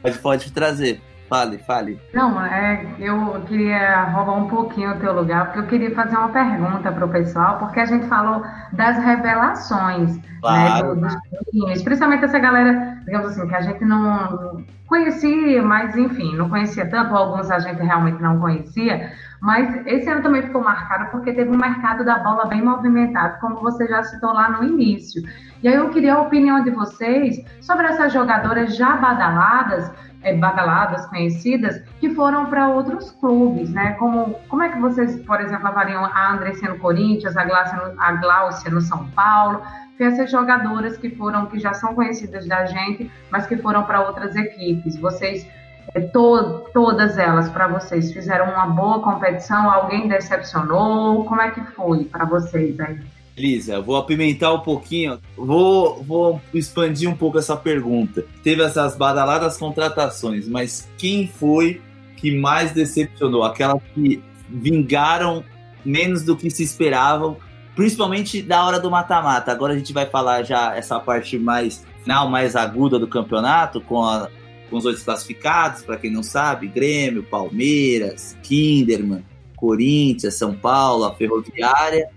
Pode, pode trazer. Fale, fale. Não, é, eu queria roubar um pouquinho o teu lugar, porque eu queria fazer uma pergunta para o pessoal, porque a gente falou das revelações né, claro. né, dos principalmente essa galera digamos assim, que a gente não conhecia, mas enfim, não conhecia tanto, alguns a gente realmente não conhecia, mas esse ano também ficou marcado porque teve um mercado da bola bem movimentado, como você já citou lá no início. E aí eu queria a opinião de vocês sobre essas jogadoras já badaladas, é, badaladas, conhecidas, que foram para outros clubes, né? Como, como é que vocês, por exemplo, avaliam a Andressa no Corinthians, a Gláucia no, a no São Paulo, tem essas jogadoras que foram, que já são conhecidas da gente, mas que foram para outras equipes. Vocês é, to, todas elas para vocês fizeram uma boa competição? Alguém decepcionou? Como é que foi para vocês aí? Elisa, vou apimentar um pouquinho, vou, vou expandir um pouco essa pergunta. Teve essas badaladas contratações, mas quem foi que mais decepcionou? Aquelas que vingaram menos do que se esperavam, principalmente da hora do mata-mata. Agora a gente vai falar já essa parte mais final, mais aguda do campeonato, com a com os outros classificados, para quem não sabe, Grêmio, Palmeiras, Kinderman, Corinthians, São Paulo, a Ferroviária,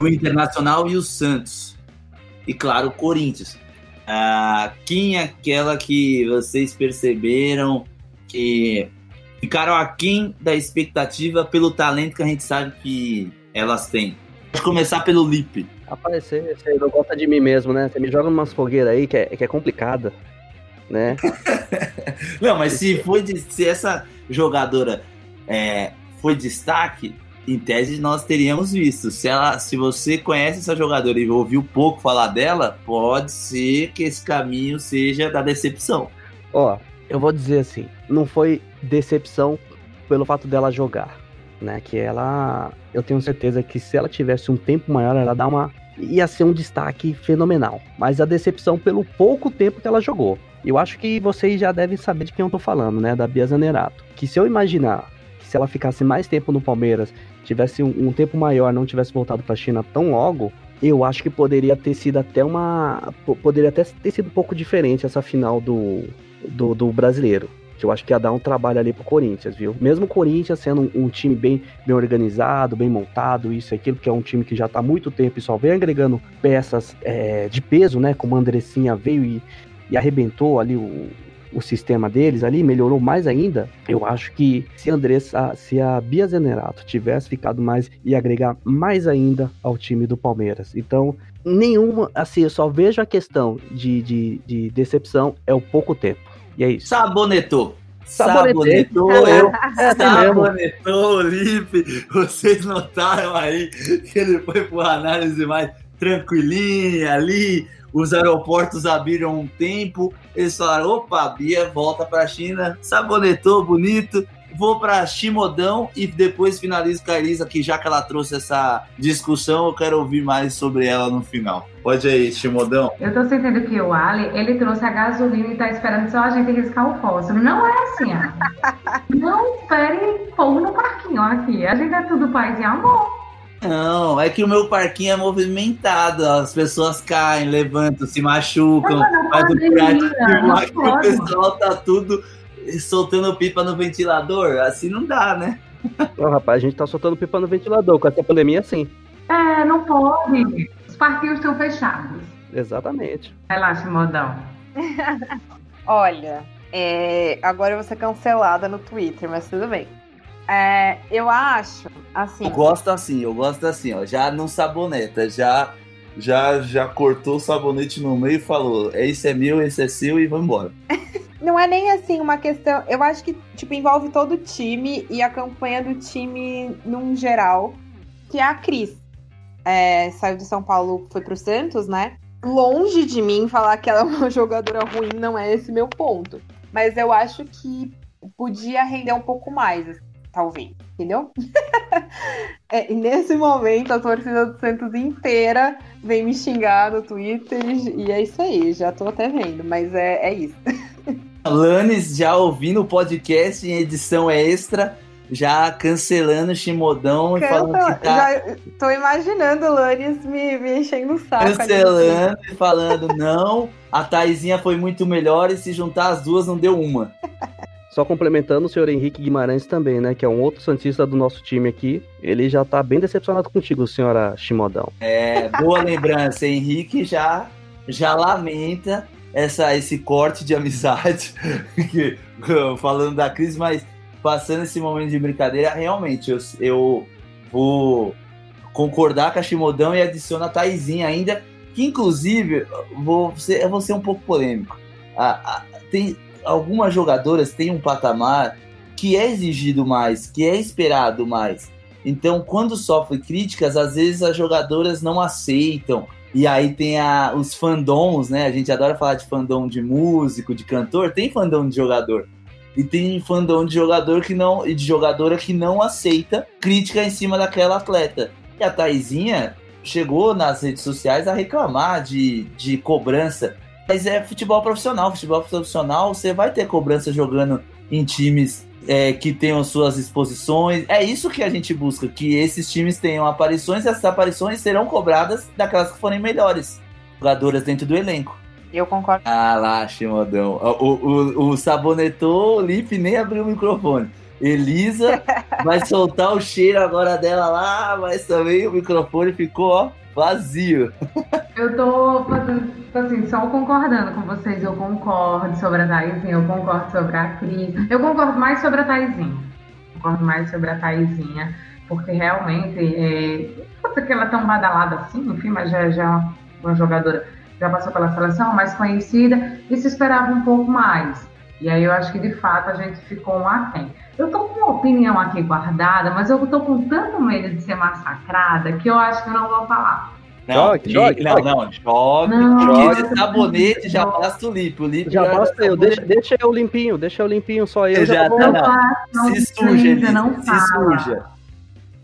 o Internacional e o Santos. E claro, o Corinthians. Ah, quem é aquela que vocês perceberam que ficaram aquém da expectativa pelo talento que a gente sabe que elas têm? Vou começar pelo Lipe. Rapaz, você, você não gosta de mim mesmo, né? Você me joga umas fogueiras aí que é, que é complicada né? *laughs* não, mas se foi de, se essa jogadora é, foi destaque, em tese nós teríamos visto. Se ela, se você conhece essa jogadora e ouviu pouco falar dela, pode ser que esse caminho seja da decepção. Ó, eu vou dizer assim, não foi decepção pelo fato dela jogar, né? Que ela, eu tenho certeza que se ela tivesse um tempo maior, ela dá uma ia ser um destaque fenomenal. Mas a decepção pelo pouco tempo que ela jogou. Eu acho que vocês já devem saber de quem eu tô falando, né? Da Bia Zanerato. Que se eu imaginar se ela ficasse mais tempo no Palmeiras, tivesse um, um tempo maior, não tivesse voltado pra China tão logo, eu acho que poderia ter sido até uma. Poderia até ter sido um pouco diferente essa final do, do, do brasileiro. Que eu acho que ia dar um trabalho ali pro Corinthians, viu? Mesmo o Corinthians sendo um, um, time bem, bem organizado, bem montado, isso e aquilo, que é um time que já tá há muito tempo e só vem agregando peças é, de peso, né? Como a Andressinha veio e, e arrebentou ali o, o sistema deles ali, melhorou mais ainda, eu acho que se a Andressa, se a Bia Zenerato tivesse ficado mais, ia agregar mais ainda ao time do Palmeiras. Então, nenhuma, assim, eu só vejo a questão de, de, de decepção, é o pouco tempo. E é isso. Sabonetou. Sabonetou, eu. É, sabonetou o Lipe. Vocês notaram aí que ele foi por análise mais tranquilinha ali, os aeroportos abriram um tempo, eles falaram: opa, Bia volta para a China, sabonetou, bonito, vou para Chimodão e depois finalizo com a Elisa, que já que ela trouxe essa discussão, eu quero ouvir mais sobre ela no final. Pode aí, Chimodão. Eu tô sentindo que o Ali, ele trouxe a gasolina e tá esperando só a gente riscar o fósforo. Não é assim, ó. *laughs* Não espere fogo no parquinho aqui. A gente é tudo paz e amor. Não, é que o meu parquinho é movimentado, as pessoas caem, levantam, se machucam, mas o curativo o pessoal tá tudo soltando pipa no ventilador, assim não dá, né? Não, rapaz, a gente tá soltando pipa no ventilador, com essa pandemia sim. É, não pode. Os parquinhos estão fechados. Exatamente. Relaxa, modão. *laughs* Olha, é, agora eu vou ser cancelada no Twitter, mas tudo bem. É, eu acho, assim. Eu gosto assim, eu gosto assim, ó. Já não saboneta, já, já, já cortou o sabonete no meio e falou: esse é meu, esse é seu e vamos embora. *laughs* não é nem assim uma questão. Eu acho que tipo envolve todo o time e a campanha do time num geral, que é a Cris. É, saiu de São Paulo, foi pro Santos, né? Longe de mim falar que ela é uma *laughs* jogadora ruim, não é esse meu ponto. Mas eu acho que podia render um pouco mais. Assim talvez, entendeu? *laughs* é, e nesse momento a torcida do Santos inteira vem me xingar no Twitter e é isso aí, já tô até vendo, mas é, é isso. *laughs* Lanes já ouvindo o podcast em edição extra, já cancelando o Chimodão e falando que tá... Já tô imaginando o Lanes me, me enchendo o saco. Cancelando e falando, não, a Taizinha foi muito melhor e se juntar as duas não deu uma. *laughs* Só complementando o senhor Henrique Guimarães também, né? Que é um outro Santista do nosso time aqui. Ele já tá bem decepcionado contigo, senhora Chimodão. É, boa lembrança. Henrique já, já lamenta essa, esse corte de amizade, *laughs* falando da crise, mas passando esse momento de brincadeira, realmente eu, eu vou concordar com a Shimodão e adiciono a Taizinha ainda, que inclusive vou ser, eu vou ser um pouco polêmico. tem algumas jogadoras têm um patamar que é exigido mais, que é esperado mais. Então, quando sofre críticas, às vezes as jogadoras não aceitam. E aí tem a, os fandoms, né? A gente adora falar de fandom de músico, de cantor. Tem fandom de jogador. E tem fandom de jogador que não de jogadora que não aceita crítica em cima daquela atleta. E a Taizinha chegou nas redes sociais a reclamar de, de cobrança. Mas é futebol profissional. Futebol profissional, você vai ter cobrança jogando em times é, que tenham suas exposições. É isso que a gente busca, que esses times tenham aparições e essas aparições serão cobradas daquelas que forem melhores jogadoras dentro do elenco. Eu concordo. Ah lá, Chimodão. O, o, o sabonetou o Lip nem abriu o microfone. Elisa vai soltar o cheiro agora dela lá, mas também o microfone ficou, ó, vazio. Eu tô fazendo, assim, só concordando com vocês. Eu concordo sobre a Thaisinha, eu concordo sobre a Cris. Eu concordo mais sobre a Thaisinha. Concordo mais sobre a Thaisinha, porque realmente, é, não que ela é tão badalada assim, enfim, mas já, já é uma jogadora, já passou pela seleção, mais conhecida, e se esperava um pouco mais. E aí eu acho que de fato a gente ficou um aquém. Eu tô com uma opinião aqui guardada, mas eu tô com tanto medo de ser massacrada que eu acho que eu não vou falar. Não, jogue, jogue, não, não, jogue, não, jogue. sabonete já basta o limpo. O limpo já, já basta eu, deixa, deixa eu limpinho, deixa eu limpinho, só eu. Já, já tá, não, não, se suja, não se suja.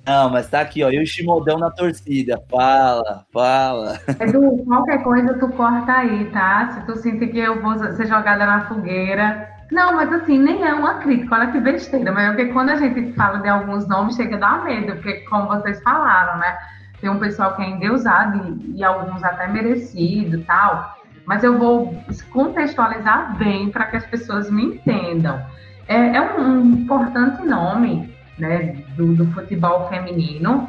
Não, mas tá aqui, ó, e o Chimodão na torcida. Fala, fala. Edu, qualquer coisa tu corta aí, tá? Se tu sentir que eu vou ser jogada na fogueira. Não, mas assim, nem é uma crítica, olha que besteira. Mas é porque quando a gente fala de alguns nomes, chega a dar medo, porque como vocês falaram, né? Tem um pessoal que é endeusado e, e alguns até merecido tal. Mas eu vou contextualizar bem para que as pessoas me entendam. É, é um, um importante nome né, do, do futebol feminino.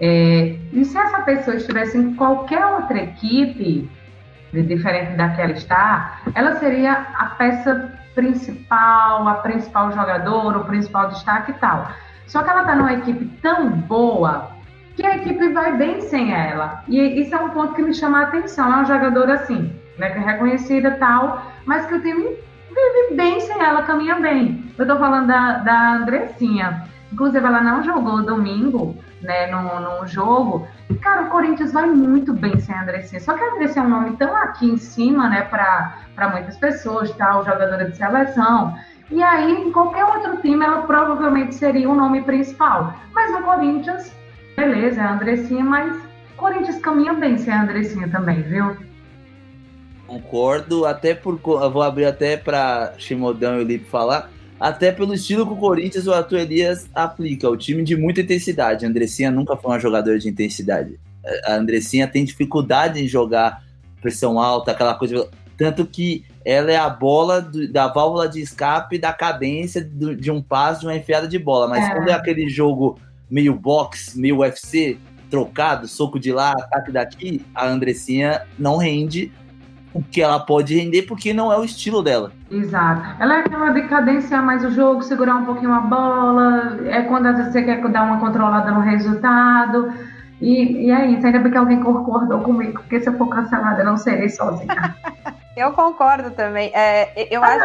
É, e se essa pessoa estivesse em qualquer outra equipe, diferente da que ela está, ela seria a peça principal, a principal jogadora, o principal destaque e tal. Só que ela está numa equipe tão boa que a equipe vai bem sem ela. E isso é um ponto que me chama a atenção. É uma jogadora assim, né, que é reconhecida tal, mas que o time vive bem sem ela, caminha bem. Eu estou falando da, da Andressinha. Inclusive, ela não jogou domingo, né, no, no jogo. E, cara, o Corinthians vai muito bem sem a Andressinha. Só que a Andressinha é um nome tão aqui em cima, né, para muitas pessoas, tal, jogadora de seleção. E aí, em qualquer outro time, ela provavelmente seria o nome principal. Mas no Corinthians, beleza, é a Andressinha, mas o Corinthians caminha bem sem a Andressinha também, viu? Concordo, até por. Vou abrir até para Chimodão e o Lipe falar até pelo estilo que o Corinthians o Arthur Elias aplica, o time de muita intensidade. A Andressinha nunca foi uma jogadora de intensidade. A Andressinha tem dificuldade em jogar pressão alta, aquela coisa. Tanto que ela é a bola do, da válvula de escape da cadência do, de um passe, de uma enfiada de bola. Mas é. quando é aquele jogo meio box, meio UFC, trocado, soco de lá, ataque daqui, a Andressinha não rende o que ela pode render, porque não é o estilo dela. Exato. Ela é aquela de cadenciar mais o jogo, segurar um pouquinho a bola, é quando às vezes você quer dar uma controlada no resultado. E, e é isso, ainda bem que alguém concordou comigo, porque se eu for cancelada, eu não serei sozinha. *laughs* eu concordo também. É, eu acho.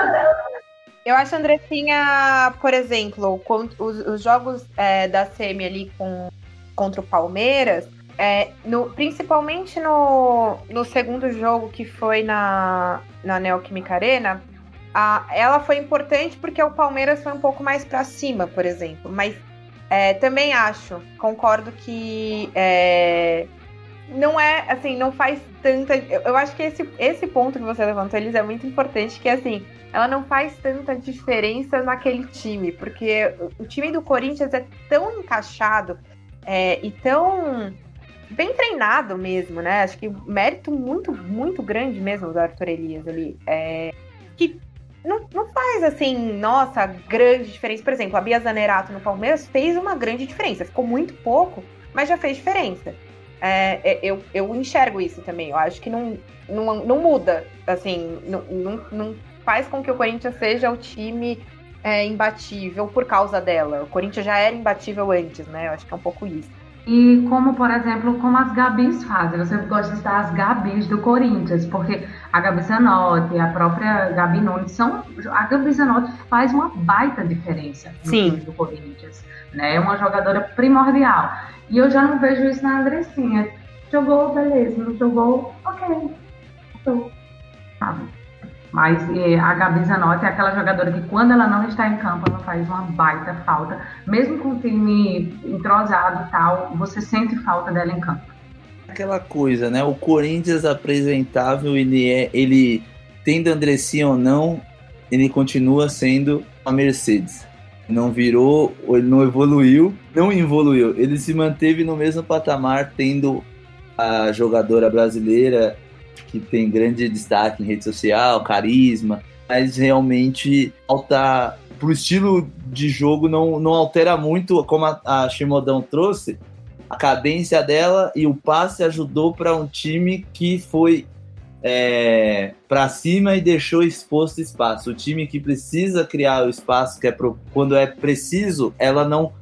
Eu acho, Andressinha, por exemplo, os, os jogos é, da SEMI ali com, contra o Palmeiras, é, no, principalmente no, no segundo jogo, que foi na, na Neoquímica Arena, a, ela foi importante porque o Palmeiras foi um pouco mais para cima, por exemplo. Mas é, também acho, concordo que é, não é assim, não faz tanta. Eu, eu, acho que esse, esse ponto que você levantou, eles é muito importante, que assim, ela não faz tanta diferença naquele time, porque o time do Corinthians é tão encaixado é, e tão bem treinado mesmo, né? Acho que mérito muito, muito grande mesmo do Arthur Elias ali. É, que não, não faz assim, nossa, grande diferença. Por exemplo, a Bia Zanerato no Palmeiras fez uma grande diferença. Ficou muito pouco, mas já fez diferença. é, é, eu, eu enxergo isso também. Eu acho que não, não, não muda. Assim, não, não, não faz com que o Corinthians seja o time é, imbatível por causa dela. O Corinthians já era imbatível antes, né? Eu acho que é um pouco isso. E como, por exemplo, como as Gabis fazem. Você gosta de estar as Gabis do Corinthians, porque a Gabi Zanotti, a própria Gabi Nunes são. A Gabi Zanotti faz uma baita diferença no Sim. time do Corinthians. Né? É uma jogadora primordial. E eu já não vejo isso na Andressinha. Jogou, beleza. Não jogou, ok. Jogou. Sabe? Mas eh, a Gabi Zanotti é aquela jogadora que quando ela não está em campo, ela faz uma baita falta. Mesmo com o time entrosado e tal, você sente falta dela em campo. Aquela coisa, né? O Corinthians apresentável, ele é. Ele, tendo Andressinha ou não, ele continua sendo a Mercedes. Não virou, ele não evoluiu, não evoluiu. Ele se manteve no mesmo patamar, tendo a jogadora brasileira que tem grande destaque em rede social, carisma, mas realmente falta pro estilo de jogo não, não altera muito, como a, a Shimodão trouxe, a cadência dela e o passe ajudou para um time que foi é, para cima e deixou exposto espaço. O time que precisa criar o espaço, que é pro, quando é preciso, ela não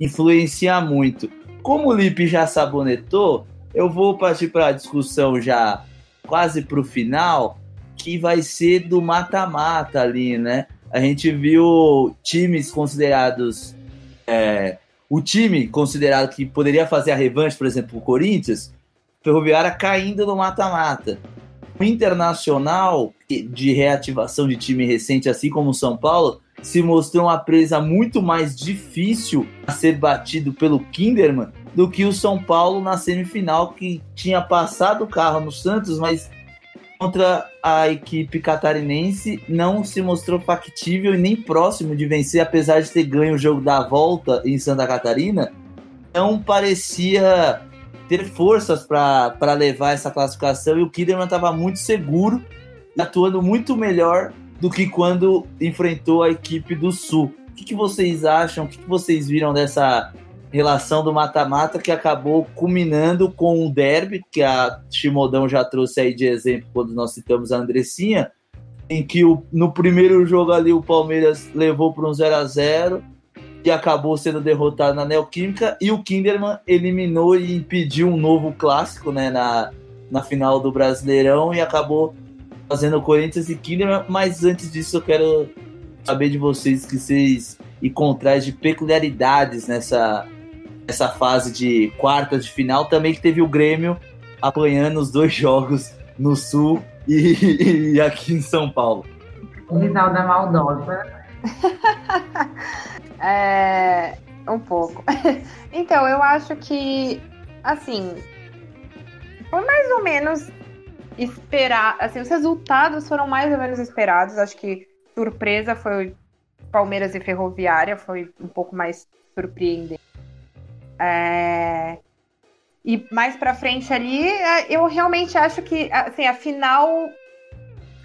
influencia muito. Como o Lipe já sabonetou, eu vou partir para a discussão já quase para o final, que vai ser do mata-mata ali, né? A gente viu times considerados. É, o time considerado que poderia fazer a revanche, por exemplo, o Corinthians, Ferroviária caindo no mata-mata. O Internacional, de reativação de time recente, assim como o São Paulo, se mostrou uma presa muito mais difícil a ser batido pelo Kinderman do que o São Paulo na semifinal, que tinha passado o carro no Santos, mas contra a equipe catarinense não se mostrou factível e nem próximo de vencer, apesar de ter ganho o jogo da volta em Santa Catarina. Não parecia ter forças para levar essa classificação e o Kinderman estava muito seguro, atuando muito melhor do que quando enfrentou a equipe do Sul. O que, que vocês acham? O que, que vocês viram dessa relação do mata-mata que acabou culminando com um derby, que a Chimodão já trouxe aí de exemplo quando nós citamos a Andressinha, em que o, no primeiro jogo ali o Palmeiras levou para um 0 a 0 e acabou sendo derrotado na Neoquímica, e o Kinderman eliminou e impediu um novo clássico né, na, na final do Brasileirão e acabou fazendo o Corinthians e Kinderman, mas antes disso eu quero saber de vocês que vocês encontrar de peculiaridades nessa essa fase de quartas de final, também que teve o Grêmio apanhando os dois jogos no Sul e, *laughs* e aqui em São Paulo. Risalda Maldosa. *laughs* é, um pouco. *laughs* então, eu acho que, assim, foi mais ou menos esperar. Assim, os resultados foram mais ou menos esperados. Acho que surpresa foi Palmeiras e Ferroviária, foi um pouco mais surpreendente. É... E mais pra frente ali, é, eu realmente acho que assim, a final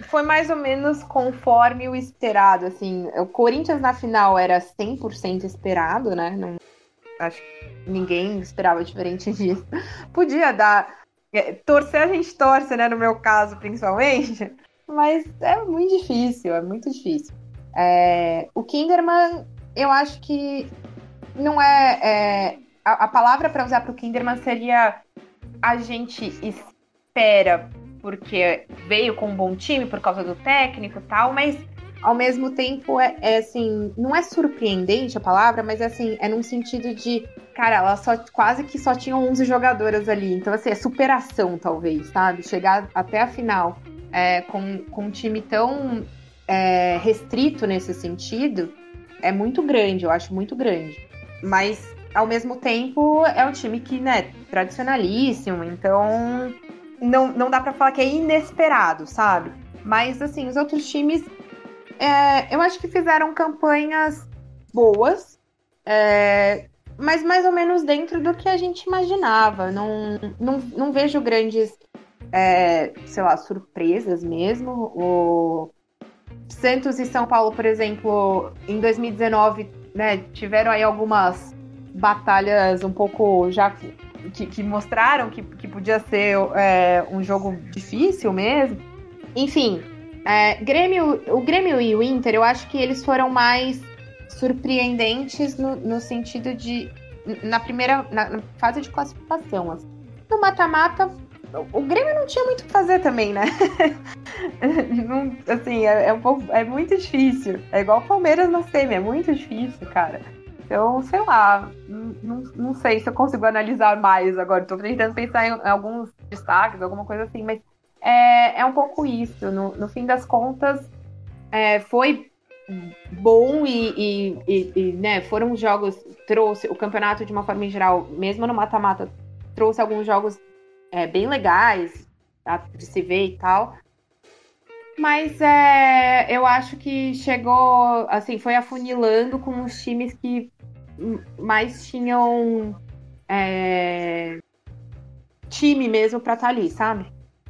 foi mais ou menos conforme o esperado. Assim, o Corinthians na final era 100% esperado, né? Não, acho que ninguém esperava diferente *laughs* disso. Podia dar. É, torcer a gente torce, né? No meu caso, principalmente. *laughs* Mas é muito difícil, é muito difícil. É, o Kinderman, eu acho que não é, é a, a palavra para usar para o Kinderman seria a gente espera porque veio com um bom time por causa do técnico e tal, mas ao mesmo tempo é, é, assim, não é surpreendente a palavra, mas é assim, é num sentido de, cara, ela só quase que só tinha 11 jogadoras ali, então assim, é superação talvez, sabe? Chegar até a final é, com, com um time tão é, restrito nesse sentido é muito grande, eu acho muito grande. Mas ao mesmo tempo, é um time que, né, tradicionalíssimo, então não, não dá para falar que é inesperado, sabe? Mas, assim, os outros times, é, eu acho que fizeram campanhas boas, é, mas mais ou menos dentro do que a gente imaginava. Não, não, não vejo grandes, é, sei lá, surpresas mesmo. O Santos e São Paulo, por exemplo, em 2019, né, tiveram aí algumas batalhas um pouco já que, que mostraram que, que podia ser é, um jogo difícil mesmo. Enfim, é, Grêmio, o Grêmio e o Inter, eu acho que eles foram mais surpreendentes no, no sentido de. Na primeira na, na fase de classificação. Assim. No mata-mata, o Grêmio não tinha muito o que fazer também, né? *laughs* não, assim, é, é, um pouco, é muito difícil. É igual o Palmeiras na semi, é muito difícil, cara. Então, sei lá, não, não sei se eu consigo analisar mais agora. Estou tentando pensar em alguns destaques, alguma coisa assim, mas é, é um pouco isso. No, no fim das contas, é, foi bom e, e, e, e, né, foram jogos, trouxe o campeonato de uma forma em geral, mesmo no mata-mata, trouxe alguns jogos é, bem legais de se ver e tal. Mas é, eu acho que chegou, assim, foi afunilando com os times que mais tinham é, time mesmo para estar tá ali, sabe?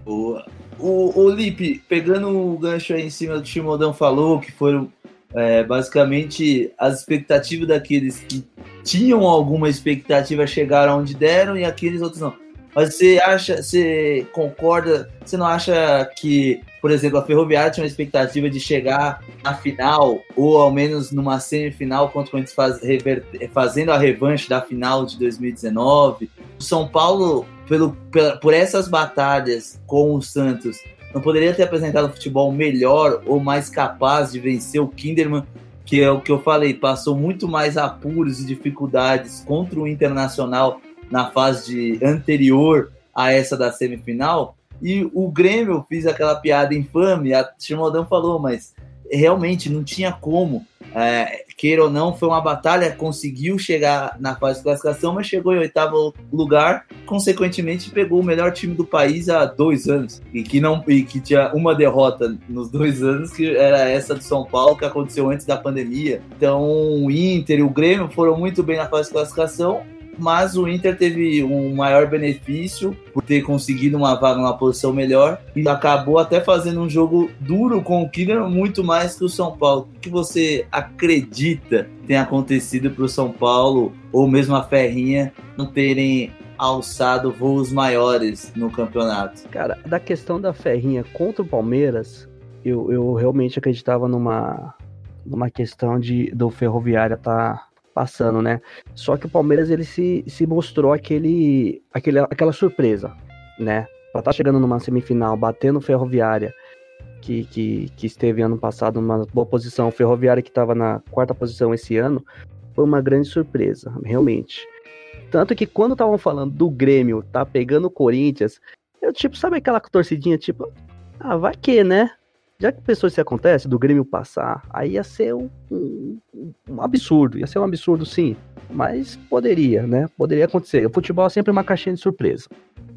O, o Lipe, pegando o gancho aí em cima do que o Chimodão falou, que foram é, basicamente as expectativas daqueles que tinham alguma expectativa chegaram onde deram e aqueles outros não. Mas você acha, você concorda, você não acha que, por exemplo, a Ferroviária tinha uma expectativa de chegar na final, ou ao menos numa semifinal, quanto a gente faz, fazendo a revanche da final de 2019? O São Paulo, pelo, por essas batalhas com o Santos, não poderia ter apresentado um futebol melhor ou mais capaz de vencer o Kinderman, que é o que eu falei, passou muito mais apuros e dificuldades contra o Internacional na fase anterior a essa da semifinal. E o Grêmio fez aquela piada infame, a Chimodão falou, mas realmente não tinha como. É, queira ou não, foi uma batalha, conseguiu chegar na fase de classificação, mas chegou em oitavo lugar, consequentemente pegou o melhor time do país há dois anos, e que não e que tinha uma derrota nos dois anos, que era essa do São Paulo, que aconteceu antes da pandemia. Então o Inter e o Grêmio foram muito bem na fase de classificação, mas o Inter teve um maior benefício por ter conseguido uma vaga numa posição melhor e acabou até fazendo um jogo duro com o Killer muito mais que o São Paulo. O que você acredita tem acontecido para o São Paulo ou mesmo a Ferrinha não terem alçado voos maiores no campeonato? Cara, da questão da Ferrinha contra o Palmeiras, eu, eu realmente acreditava numa, numa questão de do Ferroviária estar tá passando, né? Só que o Palmeiras ele se, se mostrou aquele, aquele, aquela surpresa, né? Pra estar tá chegando numa semifinal, batendo Ferroviária, que, que, que esteve ano passado numa boa posição, Ferroviária que estava na quarta posição esse ano, foi uma grande surpresa, realmente. Tanto que quando estavam falando do Grêmio tá pegando o Corinthians, eu tipo, sabe aquela torcidinha tipo, ah, vai que, né? Já que pessoas se acontece do Grêmio passar, aí ia ser um, um, um, absurdo, ia ser um absurdo sim, mas poderia, né? Poderia acontecer. O futebol é sempre uma caixinha de surpresa.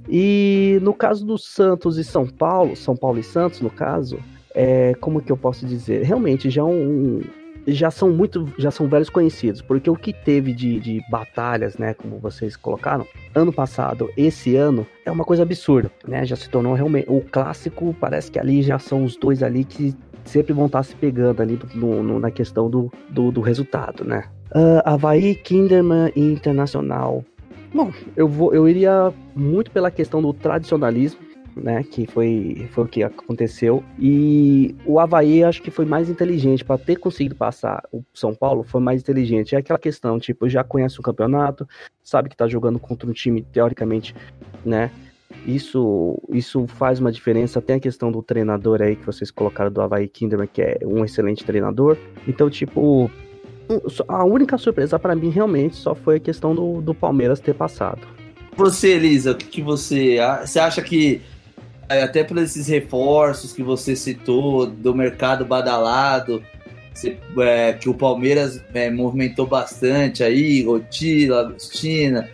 E no caso do Santos e São Paulo, São Paulo e Santos, no caso, é, como que eu posso dizer? Realmente já é um, já são muito, já são velhos conhecidos, porque o que teve de, de batalhas, né, como vocês colocaram, ano passado, esse ano, é uma coisa absurda, né, já se tornou realmente, o clássico parece que ali já são os dois ali que sempre vão estar se pegando ali no, no, na questão do, do, do resultado, né. Uh, Havaí, Kinderman e Internacional. Bom, eu, vou, eu iria muito pela questão do tradicionalismo, né? Que foi, foi o que aconteceu. E o Havaí acho que foi mais inteligente para ter conseguido passar o São Paulo, foi mais inteligente. É aquela questão, tipo, já conhece o campeonato, sabe que tá jogando contra um time teoricamente, né? Isso, isso faz uma diferença. Tem a questão do treinador aí que vocês colocaram do Havaí Kinderman, que é um excelente treinador. Então, tipo, a única surpresa para mim realmente só foi a questão do, do Palmeiras ter passado. Você, Elisa, o que, você. Você acha que até por esses reforços que você citou do mercado badalado, é, que o Palmeiras é, movimentou bastante aí, Rotila, Agostina,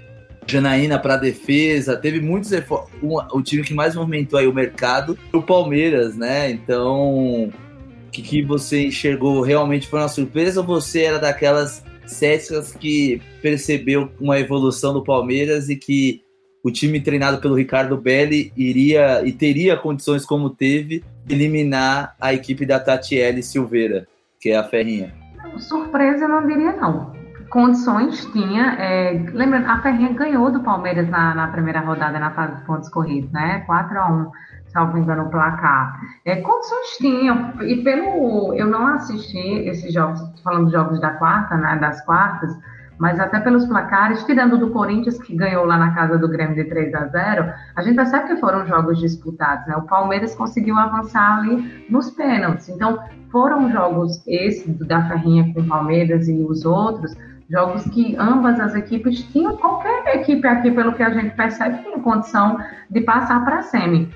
Janaína para defesa, teve muitos reforços. O time que mais movimentou aí o mercado o Palmeiras, né? Então, o que, que você enxergou realmente foi uma surpresa ou você era daquelas céticas que percebeu uma evolução do Palmeiras e que o time treinado pelo Ricardo Belli iria e teria condições como teve de eliminar a equipe da Tatiele Silveira, que é a Ferrinha. Surpresa eu não diria não. condições tinha. É, lembrando, a Ferrinha ganhou do Palmeiras na, na, primeira rodada na fase de pontos corridos, né? 4 a 1 salvo engano, o placar. É, condições tinham, e pelo. Eu não assisti esses jogos, falando de jogos da quarta, né? Das quartas, mas até pelos placares, tirando do Corinthians, que ganhou lá na casa do Grêmio de 3 a 0 a gente percebe que foram jogos disputados, né? O Palmeiras conseguiu avançar ali nos pênaltis. Então, foram jogos esse da Ferrinha com o Palmeiras e os outros, jogos que ambas as equipes tinham, qualquer equipe aqui, pelo que a gente percebe, tinha condição de passar para a semi.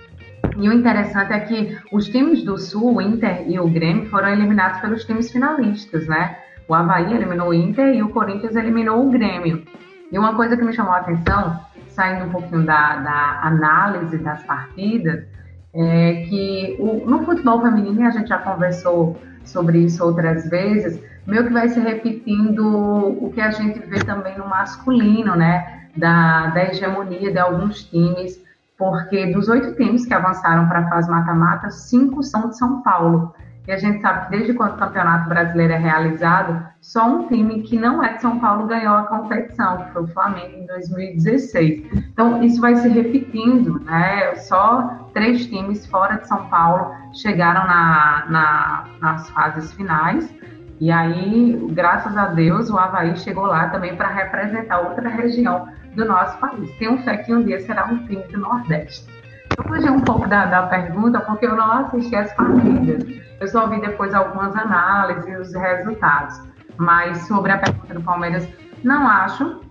E o interessante é que os times do Sul, o Inter e o Grêmio, foram eliminados pelos times finalistas, né? O Havaí eliminou o Inter e o Corinthians eliminou o Grêmio. E uma coisa que me chamou a atenção, saindo um pouquinho da, da análise das partidas, é que o, no futebol feminino, a gente já conversou sobre isso outras vezes, meio que vai se repetindo o que a gente vê também no masculino, né? Da, da hegemonia de alguns times, porque dos oito times que avançaram para a fase mata-mata, cinco são de São Paulo. E a gente sabe que desde quando o Campeonato Brasileiro é realizado, só um time que não é de São Paulo ganhou a competição, que foi o Flamengo em 2016. Então, isso vai se repetindo, né? Só três times fora de São Paulo chegaram na, na, nas fases finais. E aí, graças a Deus, o Havaí chegou lá também para representar outra região do nosso país. Tenho fé que um dia será um time do Nordeste. Eu fugi um pouco da, da pergunta porque eu não assisti as partidas. Eu só vi depois algumas análises e os resultados. Mas sobre a pergunta do Palmeiras, não acho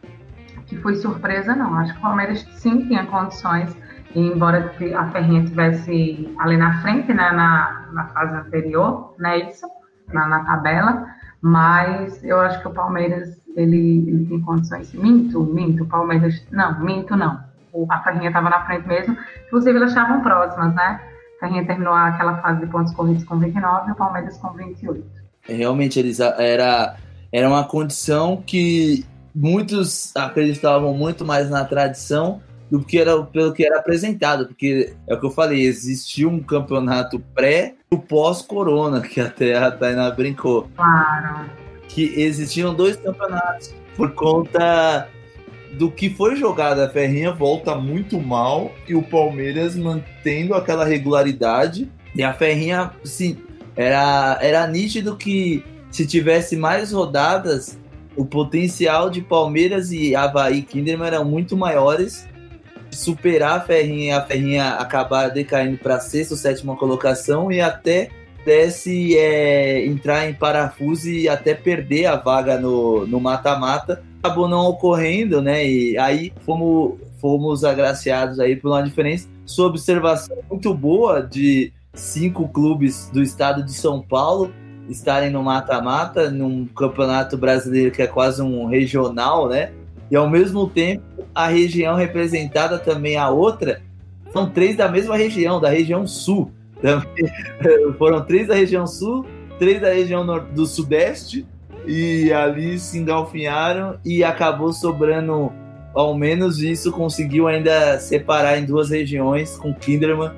que foi surpresa, não. Acho que o Palmeiras sim tinha condições, embora a Ferrinha tivesse ali na frente, né, na, na fase anterior, não é isso? na, na tabela, mas eu acho que o Palmeiras ele, ele tem condições. Minto, minto, o Palmeiras. Não, minto não. A Ferrinha estava na frente mesmo. Inclusive, elas estavam próximas, né? Ferrinha terminou aquela fase de pontos corridos com 29 e o Palmeiras com 28. É, realmente, eles era, era uma condição que muitos acreditavam muito mais na tradição do que era pelo que era apresentado, porque é o que eu falei, existia um campeonato pré e pós-corona, que até a Tainá brincou. Claro. Que existiam dois campeonatos por conta do que foi jogado. A Ferrinha volta muito mal e o Palmeiras mantendo aquela regularidade. E a Ferrinha, sim, era, era nítido que se tivesse mais rodadas, o potencial de Palmeiras e Havaí Kinderman eram muito maiores superar a Ferrinha e a Ferrinha acabar decaindo para sexta ou sétima colocação e até pudesse é, entrar em parafuso e até perder a vaga no mata-mata. Acabou não ocorrendo, né? E aí fomos, fomos agraciados aí por uma diferença. Sua observação muito boa de cinco clubes do estado de São Paulo estarem no mata-mata, num campeonato brasileiro que é quase um regional, né? E ao mesmo tempo, a região representada também a outra são três da mesma região, da região sul. *laughs* Foram três da região sul, três da região do sudeste, e ali se engalfinharam e acabou sobrando, ao menos isso conseguiu ainda separar em duas regiões, com Kinderman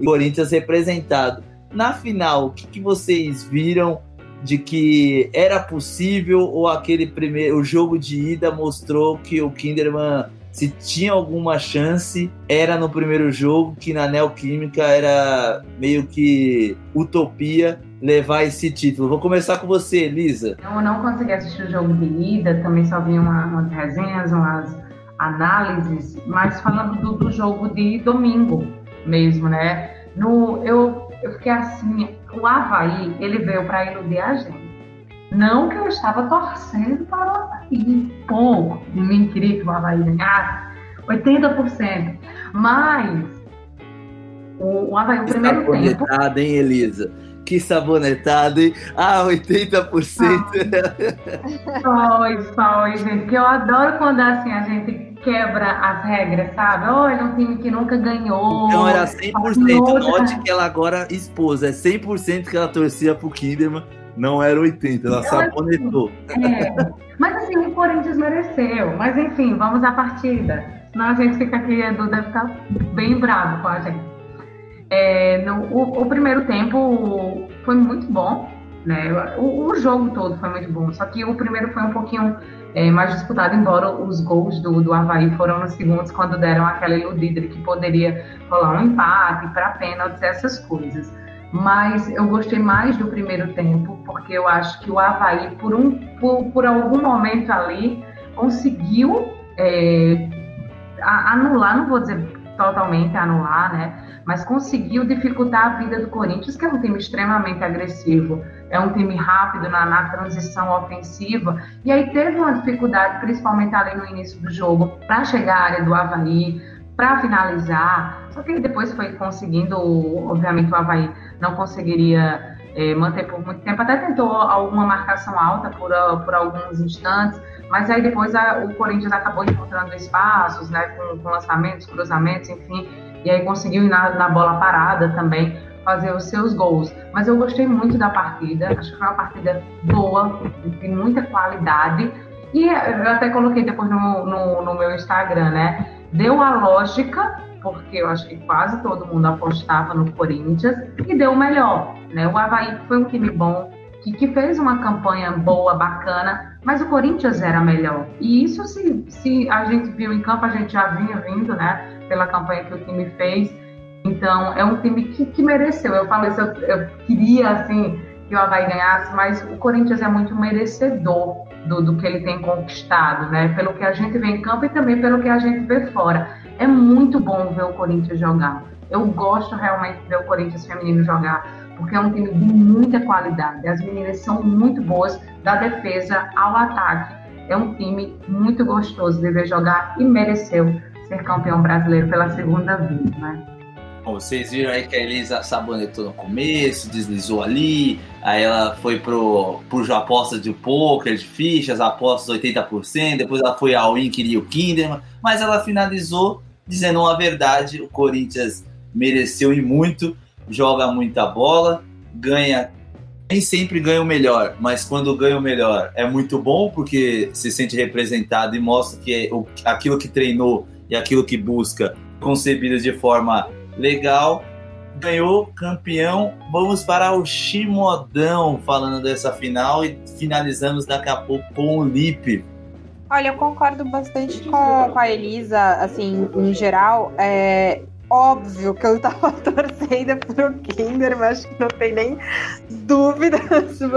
e Corinthians representado. Na final, o que, que vocês viram de que era possível ou aquele primeiro o jogo de ida mostrou que o Kinderman se tinha alguma chance era no primeiro jogo que na Neoquímica era meio que utopia levar esse título. Vou começar com você, Elisa. Eu não consegui assistir o jogo de ida, também só vi uma, umas resenhas, umas análises, mas falando do, do jogo de domingo mesmo, né? No, eu, eu fiquei assim, o Havaí, ele veio para iludir a gente. Não que eu estava torcendo para o Havaí. Pouco. Ninguém queria que o Havaí ganhasse. 80%. Mas o, o Havaí, o primeiro tempo... hein, Elisa? Que sabonetada, hein? Ah, 80%. Foi, foi, gente. Que eu adoro quando assim a gente quebra as regras, sabe? Olha, um time que nunca ganhou. Então era 100%. Note que ela agora expôs. É 100% que ela torcia pro Kinderman. Não era 80%. Ela então, sabonetou. Assim, é. Mas assim, o Corinthians mereceu. Mas enfim, vamos à partida. Senão a gente fica aqui, Edu deve estar bem bravo com a gente. É, no, o, o primeiro tempo foi muito bom Né? O, o, jogo todo foi muito bom, só que o primeiro foi um pouquinho é, mais disputado, embora os gols do, do Havaí foram nos segundos, quando deram aquela iludida que poderia rolar um empate para pênaltis, essas coisas. Mas eu gostei mais do primeiro tempo, porque eu acho que o Havaí, por, um, por, por algum momento ali, conseguiu é, anular, não vou dizer totalmente anular, né? Mas conseguiu dificultar a vida do Corinthians, que é um time extremamente agressivo, é um time rápido na, na transição ofensiva. E aí teve uma dificuldade, principalmente ali no início do jogo, para chegar à área do Havaí, para finalizar. Só que depois foi conseguindo, obviamente o Havaí não conseguiria é, manter por muito tempo. Até tentou alguma marcação alta por, por alguns instantes, mas aí depois a, o Corinthians acabou encontrando espaços, né, com, com, lançamentos, cruzamentos, enfim, e aí conseguiu na, na bola parada também fazer os seus gols. Mas eu gostei muito da partida, acho que foi uma partida boa, de muita qualidade. E eu até coloquei depois no, no, no meu Instagram, né? Deu a lógica, porque eu acho que quase todo mundo apostava no Corinthians, e deu o melhor. Né? O Havaí foi um time bom, que, que fez uma campanha boa, bacana, mas o Corinthians era melhor. E isso, se, se a gente viu em campo, a gente já vinha vindo, né, pela campanha que o time fez. Então, é um time que, que mereceu. Eu falei, eu, eu queria, assim, que o Havaí ganhasse, mas o Corinthians é muito merecedor do, do, que ele tem conquistado, né? Pelo que a gente vê em campo e também pelo que a gente vê fora. É muito bom ver o Corinthians jogar. Eu gosto realmente de ver o Corinthians feminino jogar porque é um time de muita qualidade. As meninas são muito boas da defesa ao ataque. É um time muito gostoso de ver jogar e mereceu ser campeão brasileiro pela segunda vez, né? Vocês viram aí que a Elisa sabonetou no começo, deslizou ali, aí ela foi pro, pro apostas de poker, de fichas, apostas 80%, depois ela foi ao in, queria o Kinderman, mas ela finalizou dizendo uma verdade, o Corinthians mereceu e muito, joga muita bola, ganha. Nem sempre ganha o melhor, mas quando ganha o melhor é muito bom porque se sente representado e mostra que é aquilo que treinou e aquilo que busca concebido de forma legal. Ganhou campeão. Vamos para o Chimodão falando dessa final e finalizamos daqui a pouco com o Lipe. Olha, eu concordo bastante com, com a Elisa, assim, em geral. É, óbvio que eu tava *laughs* torcendo pro Kinder, mas acho que não tem nem dúvida.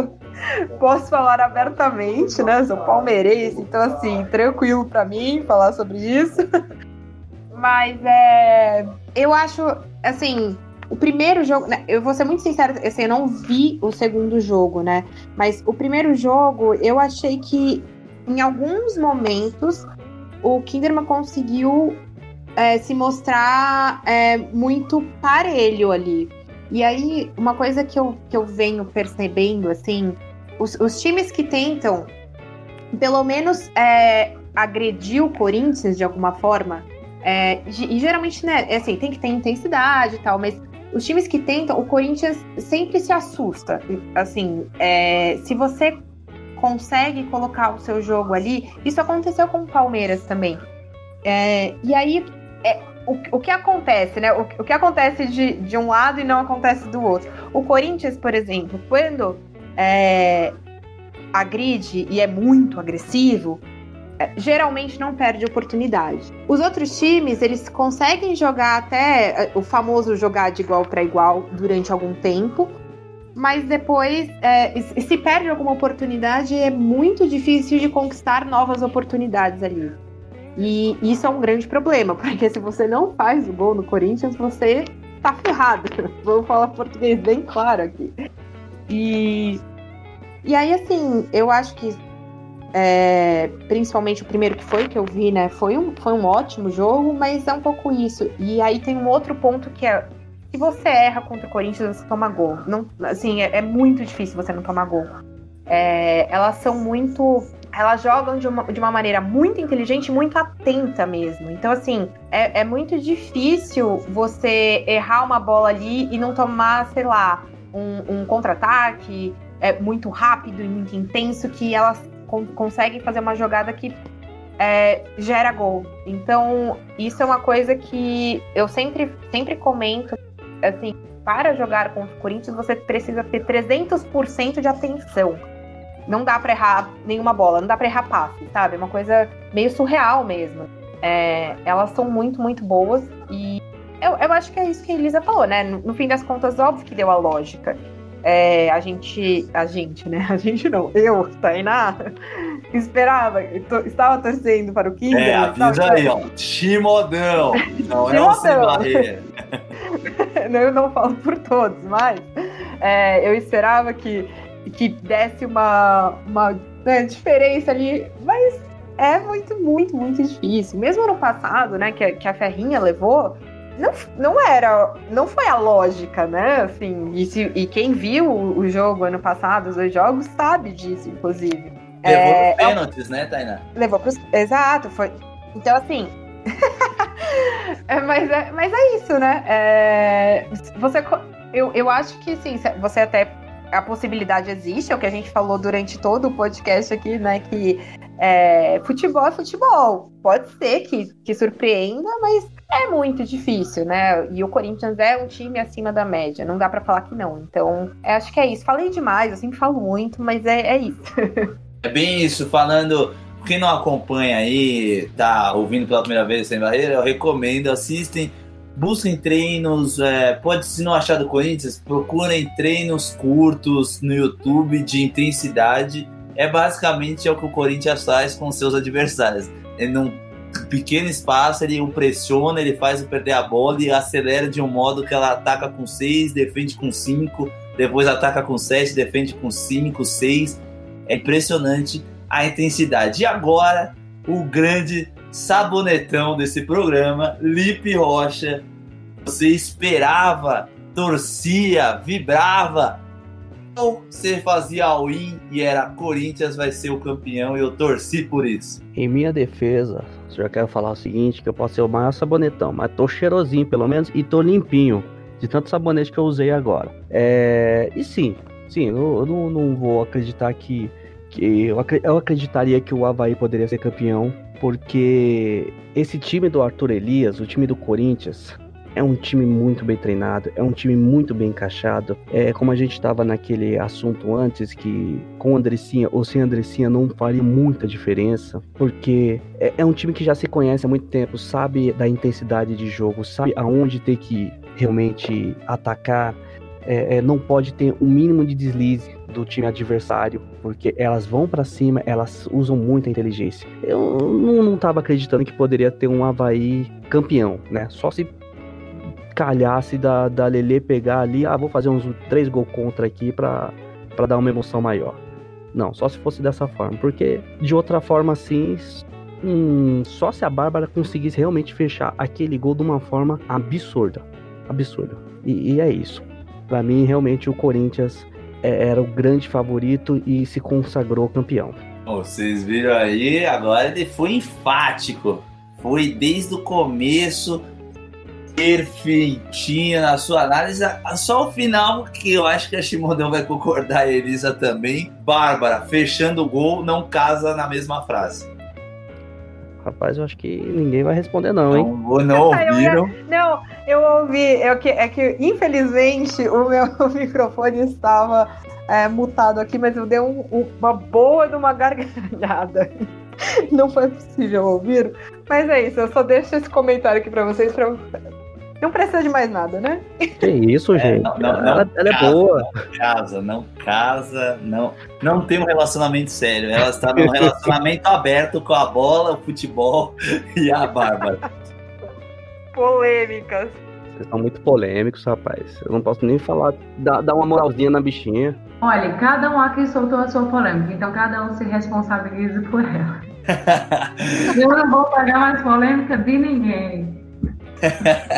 *laughs* Posso falar abertamente, né? Sou palmeirense, então assim, tranquilo para mim falar sobre isso. *laughs* Mas é. Eu acho, assim, o primeiro jogo, né, eu vou ser muito sincera, assim, eu não vi o segundo jogo, né? Mas o primeiro jogo, eu achei que em alguns momentos o Kinderman conseguiu é, se mostrar é, muito parelho ali. E aí, uma coisa que eu, que eu venho percebendo, assim, os, os times que tentam, pelo menos, é, agredir o Corinthians de alguma forma, é, e geralmente, né, é assim, tem que ter intensidade e tal, mas os times que tentam, o Corinthians sempre se assusta. Assim, é, se você consegue colocar o seu jogo ali, isso aconteceu com o Palmeiras também. É, e aí, é, o, o que acontece, né? O, o que acontece de, de um lado e não acontece do outro. O Corinthians, por exemplo, quando é, agride e é muito agressivo, é, geralmente não perde oportunidade. Os outros times, eles conseguem jogar até é, o famoso jogar de igual para igual durante algum tempo, mas depois, é, se perde alguma oportunidade, é muito difícil de conquistar novas oportunidades ali. E isso é um grande problema, porque se você não faz o gol no Corinthians, você tá ferrado. *laughs* Vou falar português bem claro aqui. E, e aí, assim, eu acho que é, principalmente o primeiro que foi, que eu vi, né? Foi um, foi um ótimo jogo, mas é um pouco isso. E aí tem um outro ponto que é. Se você erra contra o Corinthians, você toma gol. Não, assim, é, é muito difícil você não tomar gol. É, elas são muito elas jogam de uma, de uma maneira muito inteligente, muito atenta mesmo. Então, assim, é, é muito difícil você errar uma bola ali e não tomar, sei lá, um, um contra-ataque é, muito rápido e muito intenso que elas con conseguem fazer uma jogada que é, gera gol. Então, isso é uma coisa que eu sempre, sempre comento. Assim, para jogar contra o Corinthians você precisa ter 300% de atenção. Não dá para errar nenhuma bola, não dá para errar passe, sabe? É uma coisa meio surreal mesmo. É, elas são muito, muito boas e eu, eu acho que é isso que a Elisa falou, né? No, no fim das contas, óbvio que deu a lógica. É, a gente, a gente, né? A gente não, eu, Tainá, *laughs* esperava, estava torcendo para o Kinder. É, avisa aí, ó, Chimodão, não é o Sem Barreira. *laughs* eu não falo por todos, mas é, eu esperava que, que desse uma, uma né, diferença ali, mas é muito, muito, muito difícil. Mesmo ano passado, né, que, que a Ferrinha levou, não, não era, não foi a lógica, né? Assim, e, se, e quem viu o, o, jogo ano passado, os dois jogos, sabe disso, inclusive. Levou é, pros pênaltis, né, Tainá? Levou pros. Exato, foi. Então, assim. *laughs* é, mas, é, mas é isso, né? É, você, eu, eu acho que sim, você até. A possibilidade existe, é o que a gente falou durante todo o podcast aqui, né? Que é, futebol é futebol. Pode ser que, que surpreenda, mas é muito difícil, né? E o Corinthians é um time acima da média, não dá para falar que não. Então, acho que é isso. Falei demais, eu sempre falo muito, mas é, é isso. é bem isso, falando. Quem não acompanha aí, tá ouvindo pela primeira vez sem barreira, eu recomendo, assistem, busquem treinos, é, pode se não achar do Corinthians, procurem treinos curtos no YouTube de intensidade. É basicamente é o que o Corinthians faz com seus adversários. Ele não pequeno espaço, ele o pressiona, ele faz o perder a bola e acelera de um modo que ela ataca com 6, defende com 5, depois ataca com 7, defende com 5, 6. É impressionante a intensidade. E agora, o grande sabonetão desse programa, Lipe Rocha. Você esperava, torcia, vibrava. Ou você fazia all-in e era Corinthians vai ser o campeão e eu torci por isso. Em minha defesa, já quero falar o seguinte, que eu posso ser o maior sabonetão, mas tô cheirosinho pelo menos e tô limpinho de tanto sabonete que eu usei agora. É... E sim, sim, eu, eu não, não, vou acreditar que, que eu, eu acreditaria que o Havaí poderia ser campeão, porque esse time do Arthur Elias, o time do Corinthians, é um time muito bem treinado, é um time muito bem encaixado. É como a gente estava naquele assunto antes, que com Andressinha ou sem Andressinha não faria muita diferença, porque é, é um time que já se conhece há muito tempo, sabe da intensidade de jogo, sabe aonde ter que realmente atacar. É, é, não pode ter um mínimo de deslize do time adversário, porque elas vão para cima, elas usam muita inteligência. Eu não, não tava acreditando que poderia ter um Havaí campeão, né? Só se calhasse da, da Lele pegar ali, ah, vou fazer uns três gols contra aqui pra dar uma emoção maior. Não, só se fosse dessa forma. Porque de outra forma, assim, hum, só se a Bárbara conseguisse realmente fechar aquele gol de uma forma absurda. Absurda. E, e é isso. Para mim, realmente, o Corinthians era o grande favorito e se consagrou campeão. Vocês viram aí, agora ele foi enfático. Foi desde o começo perfeitinha na sua análise. Só o final, que eu acho que a Shimodão vai concordar, a Elisa também. Bárbara, fechando o gol, não casa na mesma frase. Rapaz, eu acho que ninguém vai responder, não, hein? Não, não ouviram? Eu, não, eu ouvi. É que, é que, infelizmente, o meu *laughs* microfone estava é, mutado aqui, mas eu dei um, uma boa de uma gargalhada. *laughs* Não foi possível ouvir. Mas é isso, eu só deixo esse comentário aqui para vocês para não precisa de mais nada, né? Que isso, é, gente. É, não, não, ela, ela casa, é boa. Não casa, não casa, não, não tem um relacionamento sério. Ela está num relacionamento *laughs* aberto com a bola, o futebol *laughs* e a Bárbara. Polêmicas. Vocês são muito polêmicos, rapaz. Eu não posso nem falar, dar, dar uma moralzinha na bichinha. Olha, cada um aqui soltou a sua polêmica, então cada um se responsabiliza por ela. *laughs* Eu não vou pagar mais polêmica de ninguém.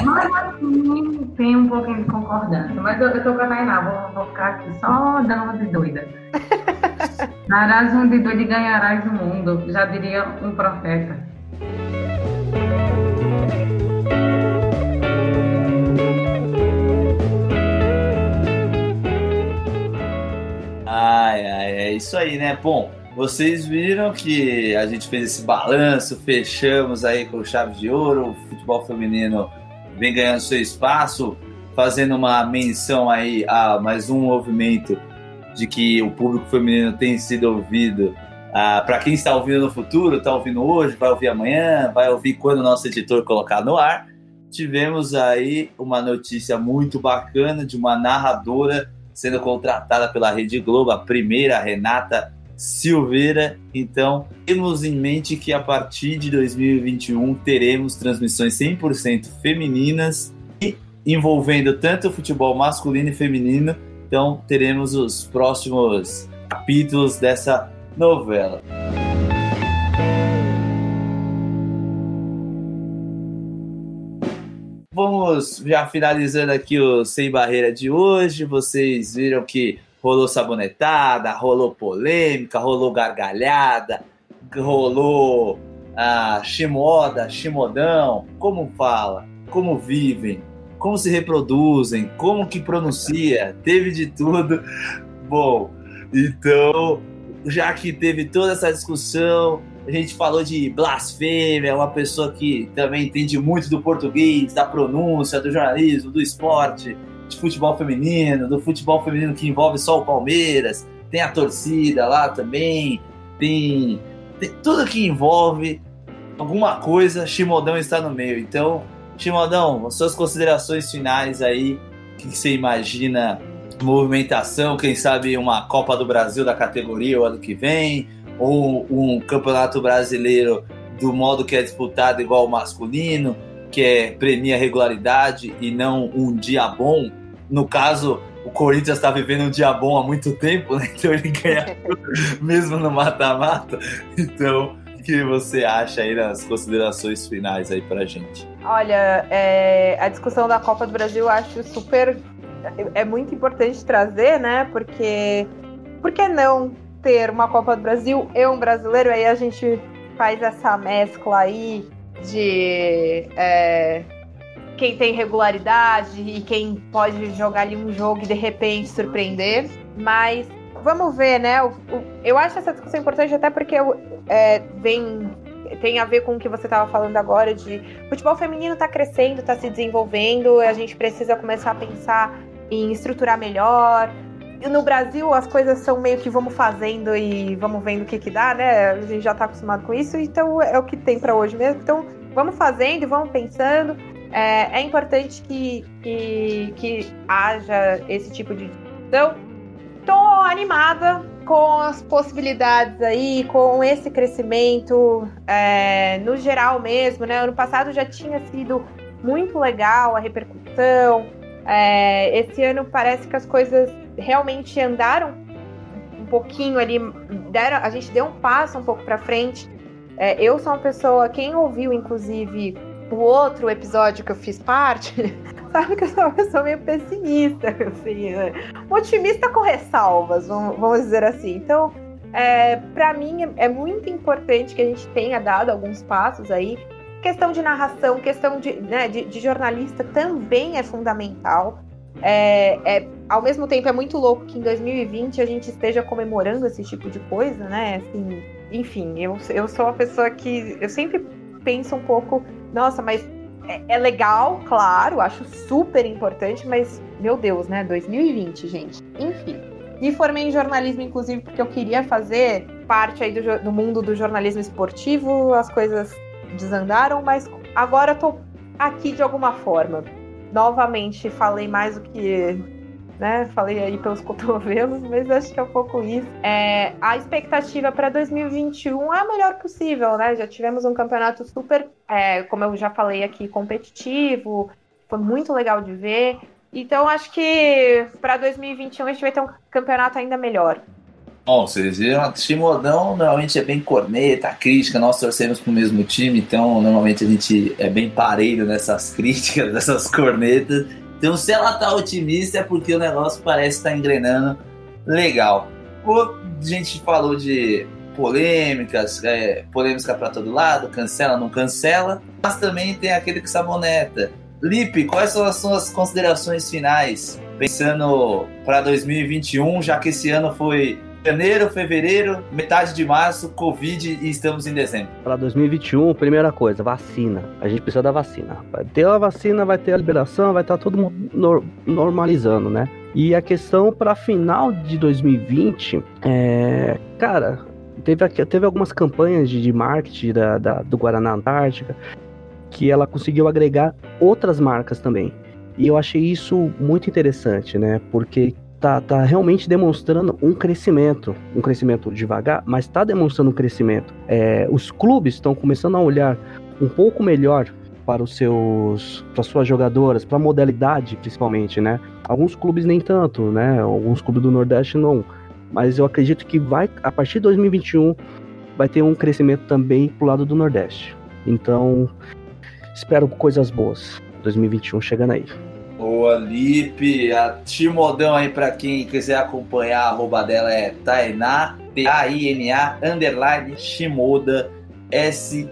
Mas assim, tem um pouquinho de concordância. Mas eu, eu tô com a Tainá, vou, vou ficar aqui só dando uma de doida. *laughs* Darás um de doido e ganharás o mundo, já diria um profeta. Ai, ai, é isso aí, né? Bom, vocês viram que a gente fez esse balanço, fechamos aí com chave de ouro, o futebol feminino vem ganhando seu espaço. fazendo uma menção aí a mais um movimento de que o público feminino tem sido ouvido. Ah, para quem está ouvindo no futuro, está ouvindo hoje, vai ouvir amanhã, vai ouvir quando o nosso editor colocar no ar. Tivemos aí uma notícia muito bacana de uma narradora sendo contratada pela Rede Globo, a primeira, Renata Silveira. Então, temos em mente que a partir de 2021 teremos transmissões 100% femininas e envolvendo tanto o futebol masculino e feminino. Então, teremos os próximos capítulos dessa novela. Vamos já finalizando aqui o Sem Barreira de hoje. Vocês viram que rolou sabonetada, rolou polêmica, rolou gargalhada, rolou ah, chimoda, chimodão, como fala, como vivem, como se reproduzem, como que pronuncia, teve de tudo. Bom, então, já que teve toda essa discussão, a gente falou de blasfêmia, uma pessoa que também entende muito do português, da pronúncia, do jornalismo, do esporte, de futebol feminino, do futebol feminino que envolve só o Palmeiras, tem a torcida lá também, tem, tem tudo que envolve alguma coisa, Chimodão está no meio. Então, Chimodão, suas considerações finais aí, o que você imagina? Movimentação, quem sabe uma Copa do Brasil da categoria o ano que vem, ou um campeonato brasileiro do modo que é disputado igual o masculino, que é premia regularidade e não um dia bom. No caso, o Corinthians está vivendo um dia bom há muito tempo, né? então ele ganha *laughs* mesmo no mata-mata. Então, o que você acha aí nas considerações finais aí pra gente? Olha, é, a discussão da Copa do Brasil eu acho super. É muito importante trazer, né? Porque. Por que não ter uma Copa do Brasil e um brasileiro? Aí a gente faz essa mescla aí de. É, quem tem regularidade e quem pode jogar ali um jogo e de repente surpreender. Mas vamos ver, né? O, o, eu acho essa discussão importante até porque é, vem tem a ver com o que você estava falando agora de futebol feminino está crescendo, está se desenvolvendo, a gente precisa começar a pensar em estruturar melhor. No Brasil as coisas são meio que vamos fazendo e vamos vendo o que que dá, né? A gente já está acostumado com isso, então é o que tem para hoje mesmo. Então vamos fazendo vamos pensando. É, é importante que, que, que haja esse tipo de discussão. Tô animada com as possibilidades aí, com esse crescimento é, no geral mesmo, né? Ano passado já tinha sido muito legal a repercussão. É, esse ano parece que as coisas realmente andaram um pouquinho ali, deram, a gente deu um passo um pouco para frente. É, eu sou uma pessoa, quem ouviu inclusive o outro episódio que eu fiz parte, *laughs* sabe que eu sou uma pessoa meio pessimista, *laughs* assim, né? otimista com ressalvas, vamos dizer assim. Então, é, para mim é, é muito importante que a gente tenha dado alguns passos aí. Questão de narração, questão de, né, de, de jornalista também é fundamental. É, é, ao mesmo tempo é muito louco que em 2020 a gente esteja comemorando esse tipo de coisa, né? Assim, enfim, eu, eu sou uma pessoa que eu sempre penso um pouco, nossa, mas é, é, legal, claro, acho super importante, mas, meu Deus, né? 2020, gente. Enfim. Me formei em jornalismo, inclusive, porque eu queria fazer parte aí do, do mundo do jornalismo esportivo. As coisas desandaram, mas agora eu tô aqui de alguma forma. Novamente, falei mais do que né? Falei aí pelos *laughs* cotovelos, mas acho que é um pouco isso. É, a expectativa para 2021 é a melhor possível, né? Já tivemos um campeonato super, é, como eu já falei aqui, competitivo, foi muito legal de ver. Então acho que para 2021 a gente vai ter um campeonato ainda melhor. Bom, vocês viram, o modão normalmente é bem corneta, crítica, nós torcemos pro mesmo time, então normalmente a gente é bem parelho nessas *laughs* críticas, nessas cornetas. Então, se ela tá otimista, é porque o negócio parece estar tá engrenando legal. a gente falou de polêmicas, é, polêmica para todo lado, cancela, não cancela, mas também tem aquele que saboneta. Lipe, quais são as suas considerações finais? Pensando para 2021, já que esse ano foi janeiro, fevereiro, metade de março, Covid e estamos em dezembro. Para 2021, primeira coisa, vacina. A gente precisa da vacina. Vai ter a vacina, vai ter a liberação, vai estar todo mundo normalizando, né? E a questão para final de 2020, é, cara, teve, teve algumas campanhas de, de marketing da, da, do Guaraná Antártica que ela conseguiu agregar outras marcas também. E eu achei isso muito interessante, né? Porque tá, tá realmente demonstrando um crescimento, um crescimento devagar, mas está demonstrando um crescimento. É, os clubes estão começando a olhar um pouco melhor para os seus, para suas jogadoras, para a modalidade principalmente, né? Alguns clubes nem tanto, né? Alguns clubes do Nordeste não, mas eu acredito que vai a partir de 2021 vai ter um crescimento também pro lado do Nordeste. Então, espero coisas boas. 2021 chegando aí. Boa, Lipe. A Timodão aí pra quem quiser acompanhar, a arroba dela é Tainá, T-A-I-N-A, underline Shimoda, S-H-I-M-O-D-A.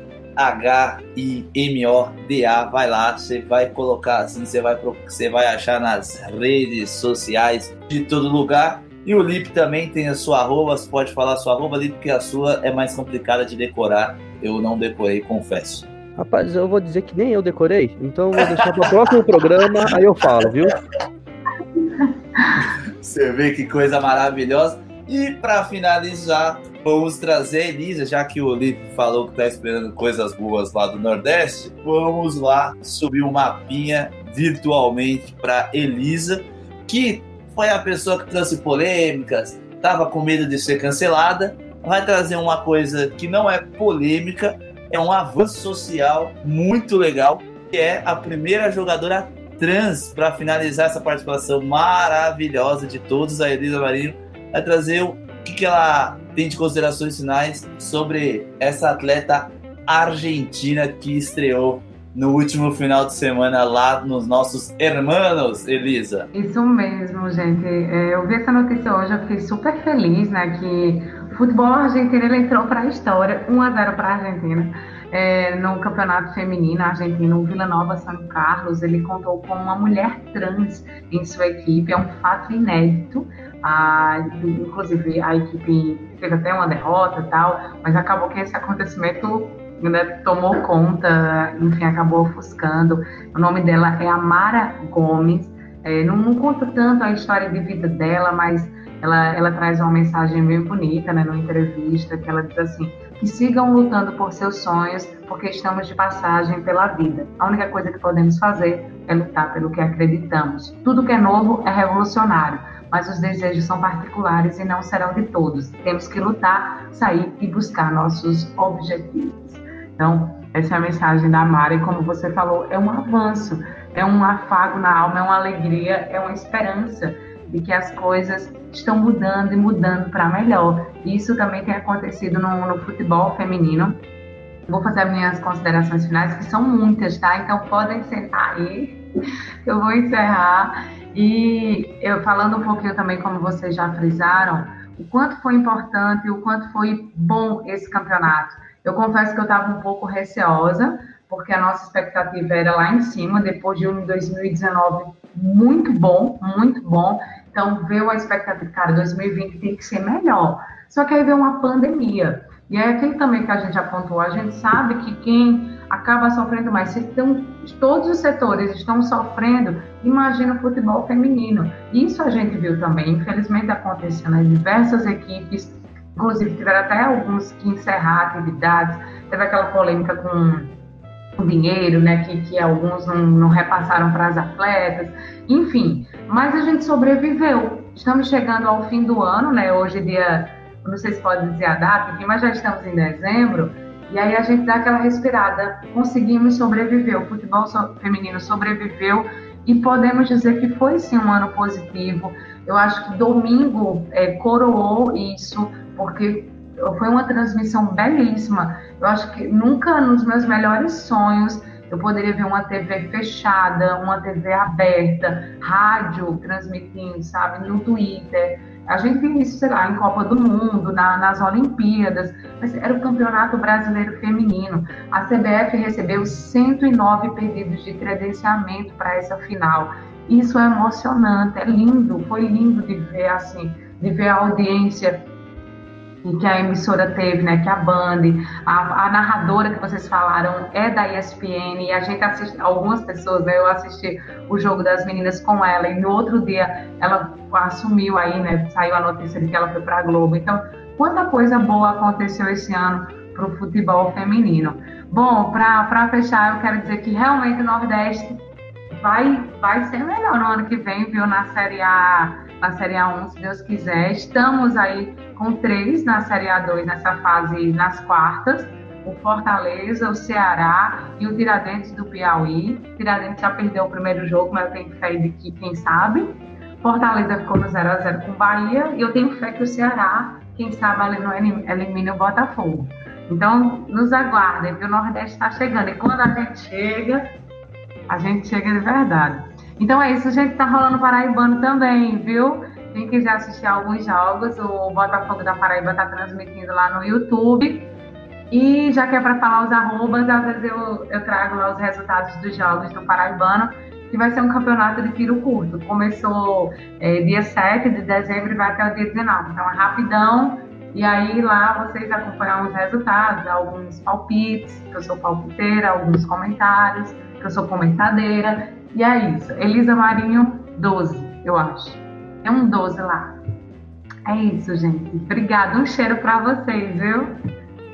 Vai lá, você vai colocar assim, você vai, você vai achar nas redes sociais de todo lugar. E o Lipe também tem a sua arroba, você pode falar a sua arroba, Lipe, porque a sua é mais complicada de decorar. Eu não decorei, confesso. Rapaz, eu vou dizer que nem eu decorei, então vou deixar para o próximo programa, aí eu falo, viu? *laughs* Você vê que coisa maravilhosa. E para finalizar, vamos trazer Elisa, já que o Lipe falou que está esperando coisas boas lá do Nordeste. Vamos lá subir um mapinha virtualmente para Elisa, que foi a pessoa que trouxe polêmicas, estava com medo de ser cancelada. Vai trazer uma coisa que não é polêmica, é um avanço social muito legal, que é a primeira jogadora trans para finalizar essa participação maravilhosa de todos. A Elisa Marinho vai trazer o que, que ela tem de considerações finais sobre essa atleta argentina que estreou no último final de semana lá nos nossos hermanos, Elisa. Isso mesmo, gente. É, eu vi essa notícia hoje, eu fiquei super feliz, né, que futebol argentino ele entrou para a história, 1 a 0 para a Argentina. É, no campeonato feminino argentino, o Vila Nova São Carlos, ele contou com uma mulher trans em sua equipe, é um fato inédito. Ah, inclusive, a equipe teve até uma derrota tal, mas acabou que esse acontecimento né, tomou conta, enfim, acabou ofuscando. O nome dela é Amara Gomes. É, não, não conta tanto a história de vida dela, mas ela, ela traz uma mensagem bem bonita, né, numa entrevista, que ela diz assim, que sigam lutando por seus sonhos, porque estamos de passagem pela vida. A única coisa que podemos fazer é lutar pelo que acreditamos. Tudo que é novo é revolucionário, mas os desejos são particulares e não serão de todos. Temos que lutar, sair e buscar nossos objetivos. Então, essa é a mensagem da Mara, e como você falou, é um avanço, é um afago na alma, é uma alegria, é uma esperança de que as coisas estão mudando e mudando para melhor. Isso também tem acontecido no, no futebol feminino. Vou fazer minhas considerações finais, que são muitas, tá? Então podem sentar aí, *laughs* eu vou encerrar. E eu falando um pouquinho também, como vocês já frisaram, o quanto foi importante, o quanto foi bom esse campeonato. Eu confesso que eu estava um pouco receosa, porque a nossa expectativa era lá em cima, depois de um 2019 muito bom, muito bom. Então, veio a expectativa, cara, 2020 tem que ser melhor. Só que aí veio uma pandemia. E é aquilo também que a gente apontou, a gente sabe que quem acaba sofrendo mais, se estão, todos os setores estão sofrendo, imagina o futebol feminino. Isso a gente viu também, infelizmente aconteceu, né? Diversas equipes Inclusive, tiveram até alguns que encerrar atividades. Teve aquela polêmica com dinheiro, né? Que, que alguns não, não repassaram para as atletas. Enfim, mas a gente sobreviveu. Estamos chegando ao fim do ano, né? Hoje é dia, não sei se pode dizer a data, mas já estamos em dezembro. E aí a gente dá aquela respirada. Conseguimos sobreviver. O futebol feminino sobreviveu e podemos dizer que foi sim um ano positivo. Eu acho que domingo é, coroou isso porque foi uma transmissão belíssima. Eu acho que nunca nos meus melhores sonhos eu poderia ver uma TV fechada, uma TV aberta, rádio transmitindo, sabe, no Twitter. A gente viu isso, sei lá, em Copa do Mundo, na, nas Olimpíadas, mas era o Campeonato Brasileiro Feminino. A CBF recebeu 109 pedidos de credenciamento para essa final. Isso é emocionante, é lindo, foi lindo de ver assim, de ver a audiência que a emissora teve, né, que a Band, a, a, narradora que vocês falaram é da ESPN, e a gente assiste, algumas pessoas, né, eu assisti o jogo das meninas com ela, e no outro dia ela assumiu aí, né, saiu a notícia de que ela foi para a Globo. Então, quanta coisa boa aconteceu esse ano para o futebol feminino. Bom, para fechar, eu quero dizer que realmente o Nordeste vai, vai ser melhor no ano que vem, viu, na Série A, na Série A1, se Deus quiser. Estamos aí com três na Série A2 nessa fase nas quartas. O Fortaleza, o Ceará e o Tiradentes do Piauí. O Tiradentes já perdeu o primeiro jogo, mas eu tenho fé de que, quem sabe. Fortaleza ficou no 0x0 com o Bahia e eu tenho fé que o Ceará, quem sabe, não elimine o Botafogo. Então, nos aguardem, que o Nordeste está chegando. E quando a gente chega, a gente chega de verdade. Então é isso, gente tá rolando Paraibano também, viu? Quem quiser assistir alguns jogos, o Botafogo da Paraíba tá transmitindo lá no YouTube. E já que é para falar os arrobas, às vezes eu, eu trago lá os resultados dos jogos do Paraibano, que vai ser um campeonato de tiro curto. Começou é, dia 7 de dezembro e vai até o dia 19. Então é rapidão. E aí lá vocês acompanham os resultados, alguns palpites, que eu sou palpiteira, alguns comentários que eu sou comentadeira. E é isso. Elisa Marinho, 12, eu acho. É um 12 lá. É isso, gente. Obrigada. Um cheiro para vocês, viu?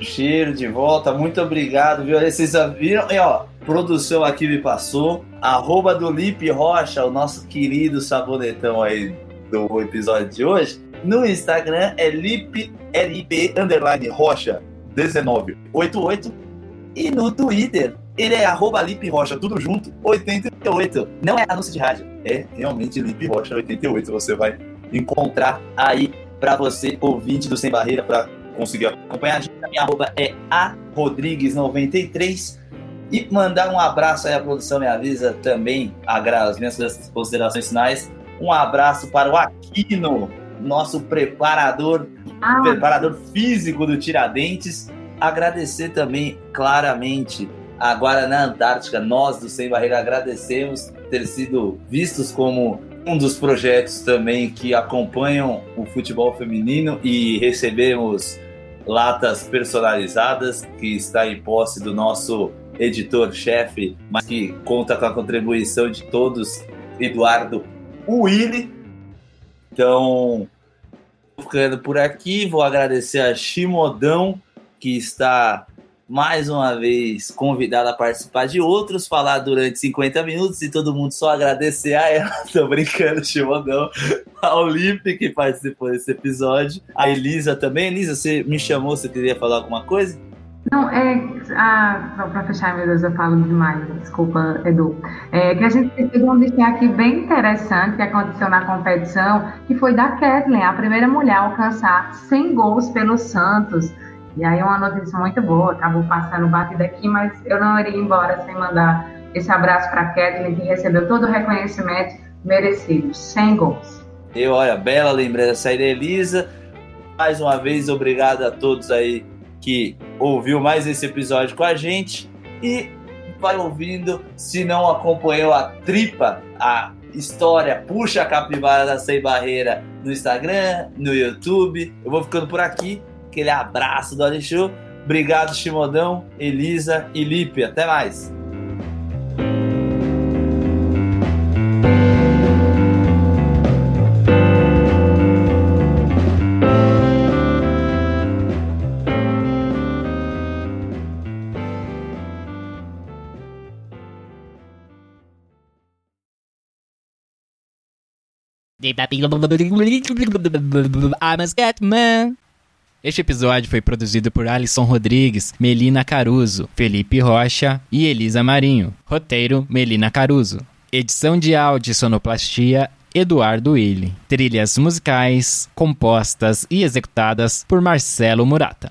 Cheiro de volta. Muito obrigado, viu? Vocês viram? E, ó, produção aqui me passou. Arroba do Lipe Rocha, o nosso querido sabonetão aí do episódio de hoje. No Instagram é Lip, LP underline Rocha 1988. E no Twitter ele é arroba Lipe Rocha, tudo junto, 88. Não é anúncio de rádio, é realmente Lipe Rocha 88. Você vai encontrar aí para você, ouvinte do Sem Barreira, para conseguir acompanhar. A, gente, a minha arroba é a Rodrigues93. E mandar um abraço aí, a produção me avisa também, as minhas considerações finais. Um abraço para o Aquino, nosso preparador, ah. preparador físico do Tiradentes. Agradecer também claramente Agora na Antártica, nós do Sem Barreira agradecemos ter sido vistos como um dos projetos também que acompanham o futebol feminino e recebemos latas personalizadas que está em posse do nosso editor-chefe, mas que conta com a contribuição de todos, Eduardo Willi. Então, ficando por aqui, vou agradecer a Chimodão, que está mais uma vez convidada a participar de outros, falar durante 50 minutos e todo mundo só agradecer a ela. *laughs* Tô brincando, Chimonão. Ao Lipe, que participou desse episódio. A Elisa também. Elisa, você me chamou, você queria falar alguma coisa? Não, é. Ah, para fechar, meu Deus, eu falo demais, desculpa, Edu. É que a gente teve um destaque bem interessante que aconteceu na competição, que foi da Kathleen, a primeira mulher a alcançar 100 gols pelo Santos. E aí uma notícia muito boa, acabou passando batida aqui, mas eu não iria embora sem mandar esse abraço para a Kathleen, que recebeu todo o reconhecimento merecido, 100 gols. E olha, bela lembrança aí da Elisa. Mais uma vez, obrigado a todos aí que ouviu mais esse episódio com a gente. E vai ouvindo, se não acompanhou a tripa, a história Puxa a Capivara da Sem Barreira no Instagram, no YouTube. Eu vou ficando por aqui aquele abraço do Alexu. Obrigado, Chimodão, Elisa e Lipe. Até mais. I'm a Scatman. Este episódio foi produzido por Alisson Rodrigues, Melina Caruso, Felipe Rocha e Elisa Marinho. Roteiro: Melina Caruso. Edição de áudio e sonoplastia: Eduardo Willi. Trilhas musicais compostas e executadas por Marcelo Murata.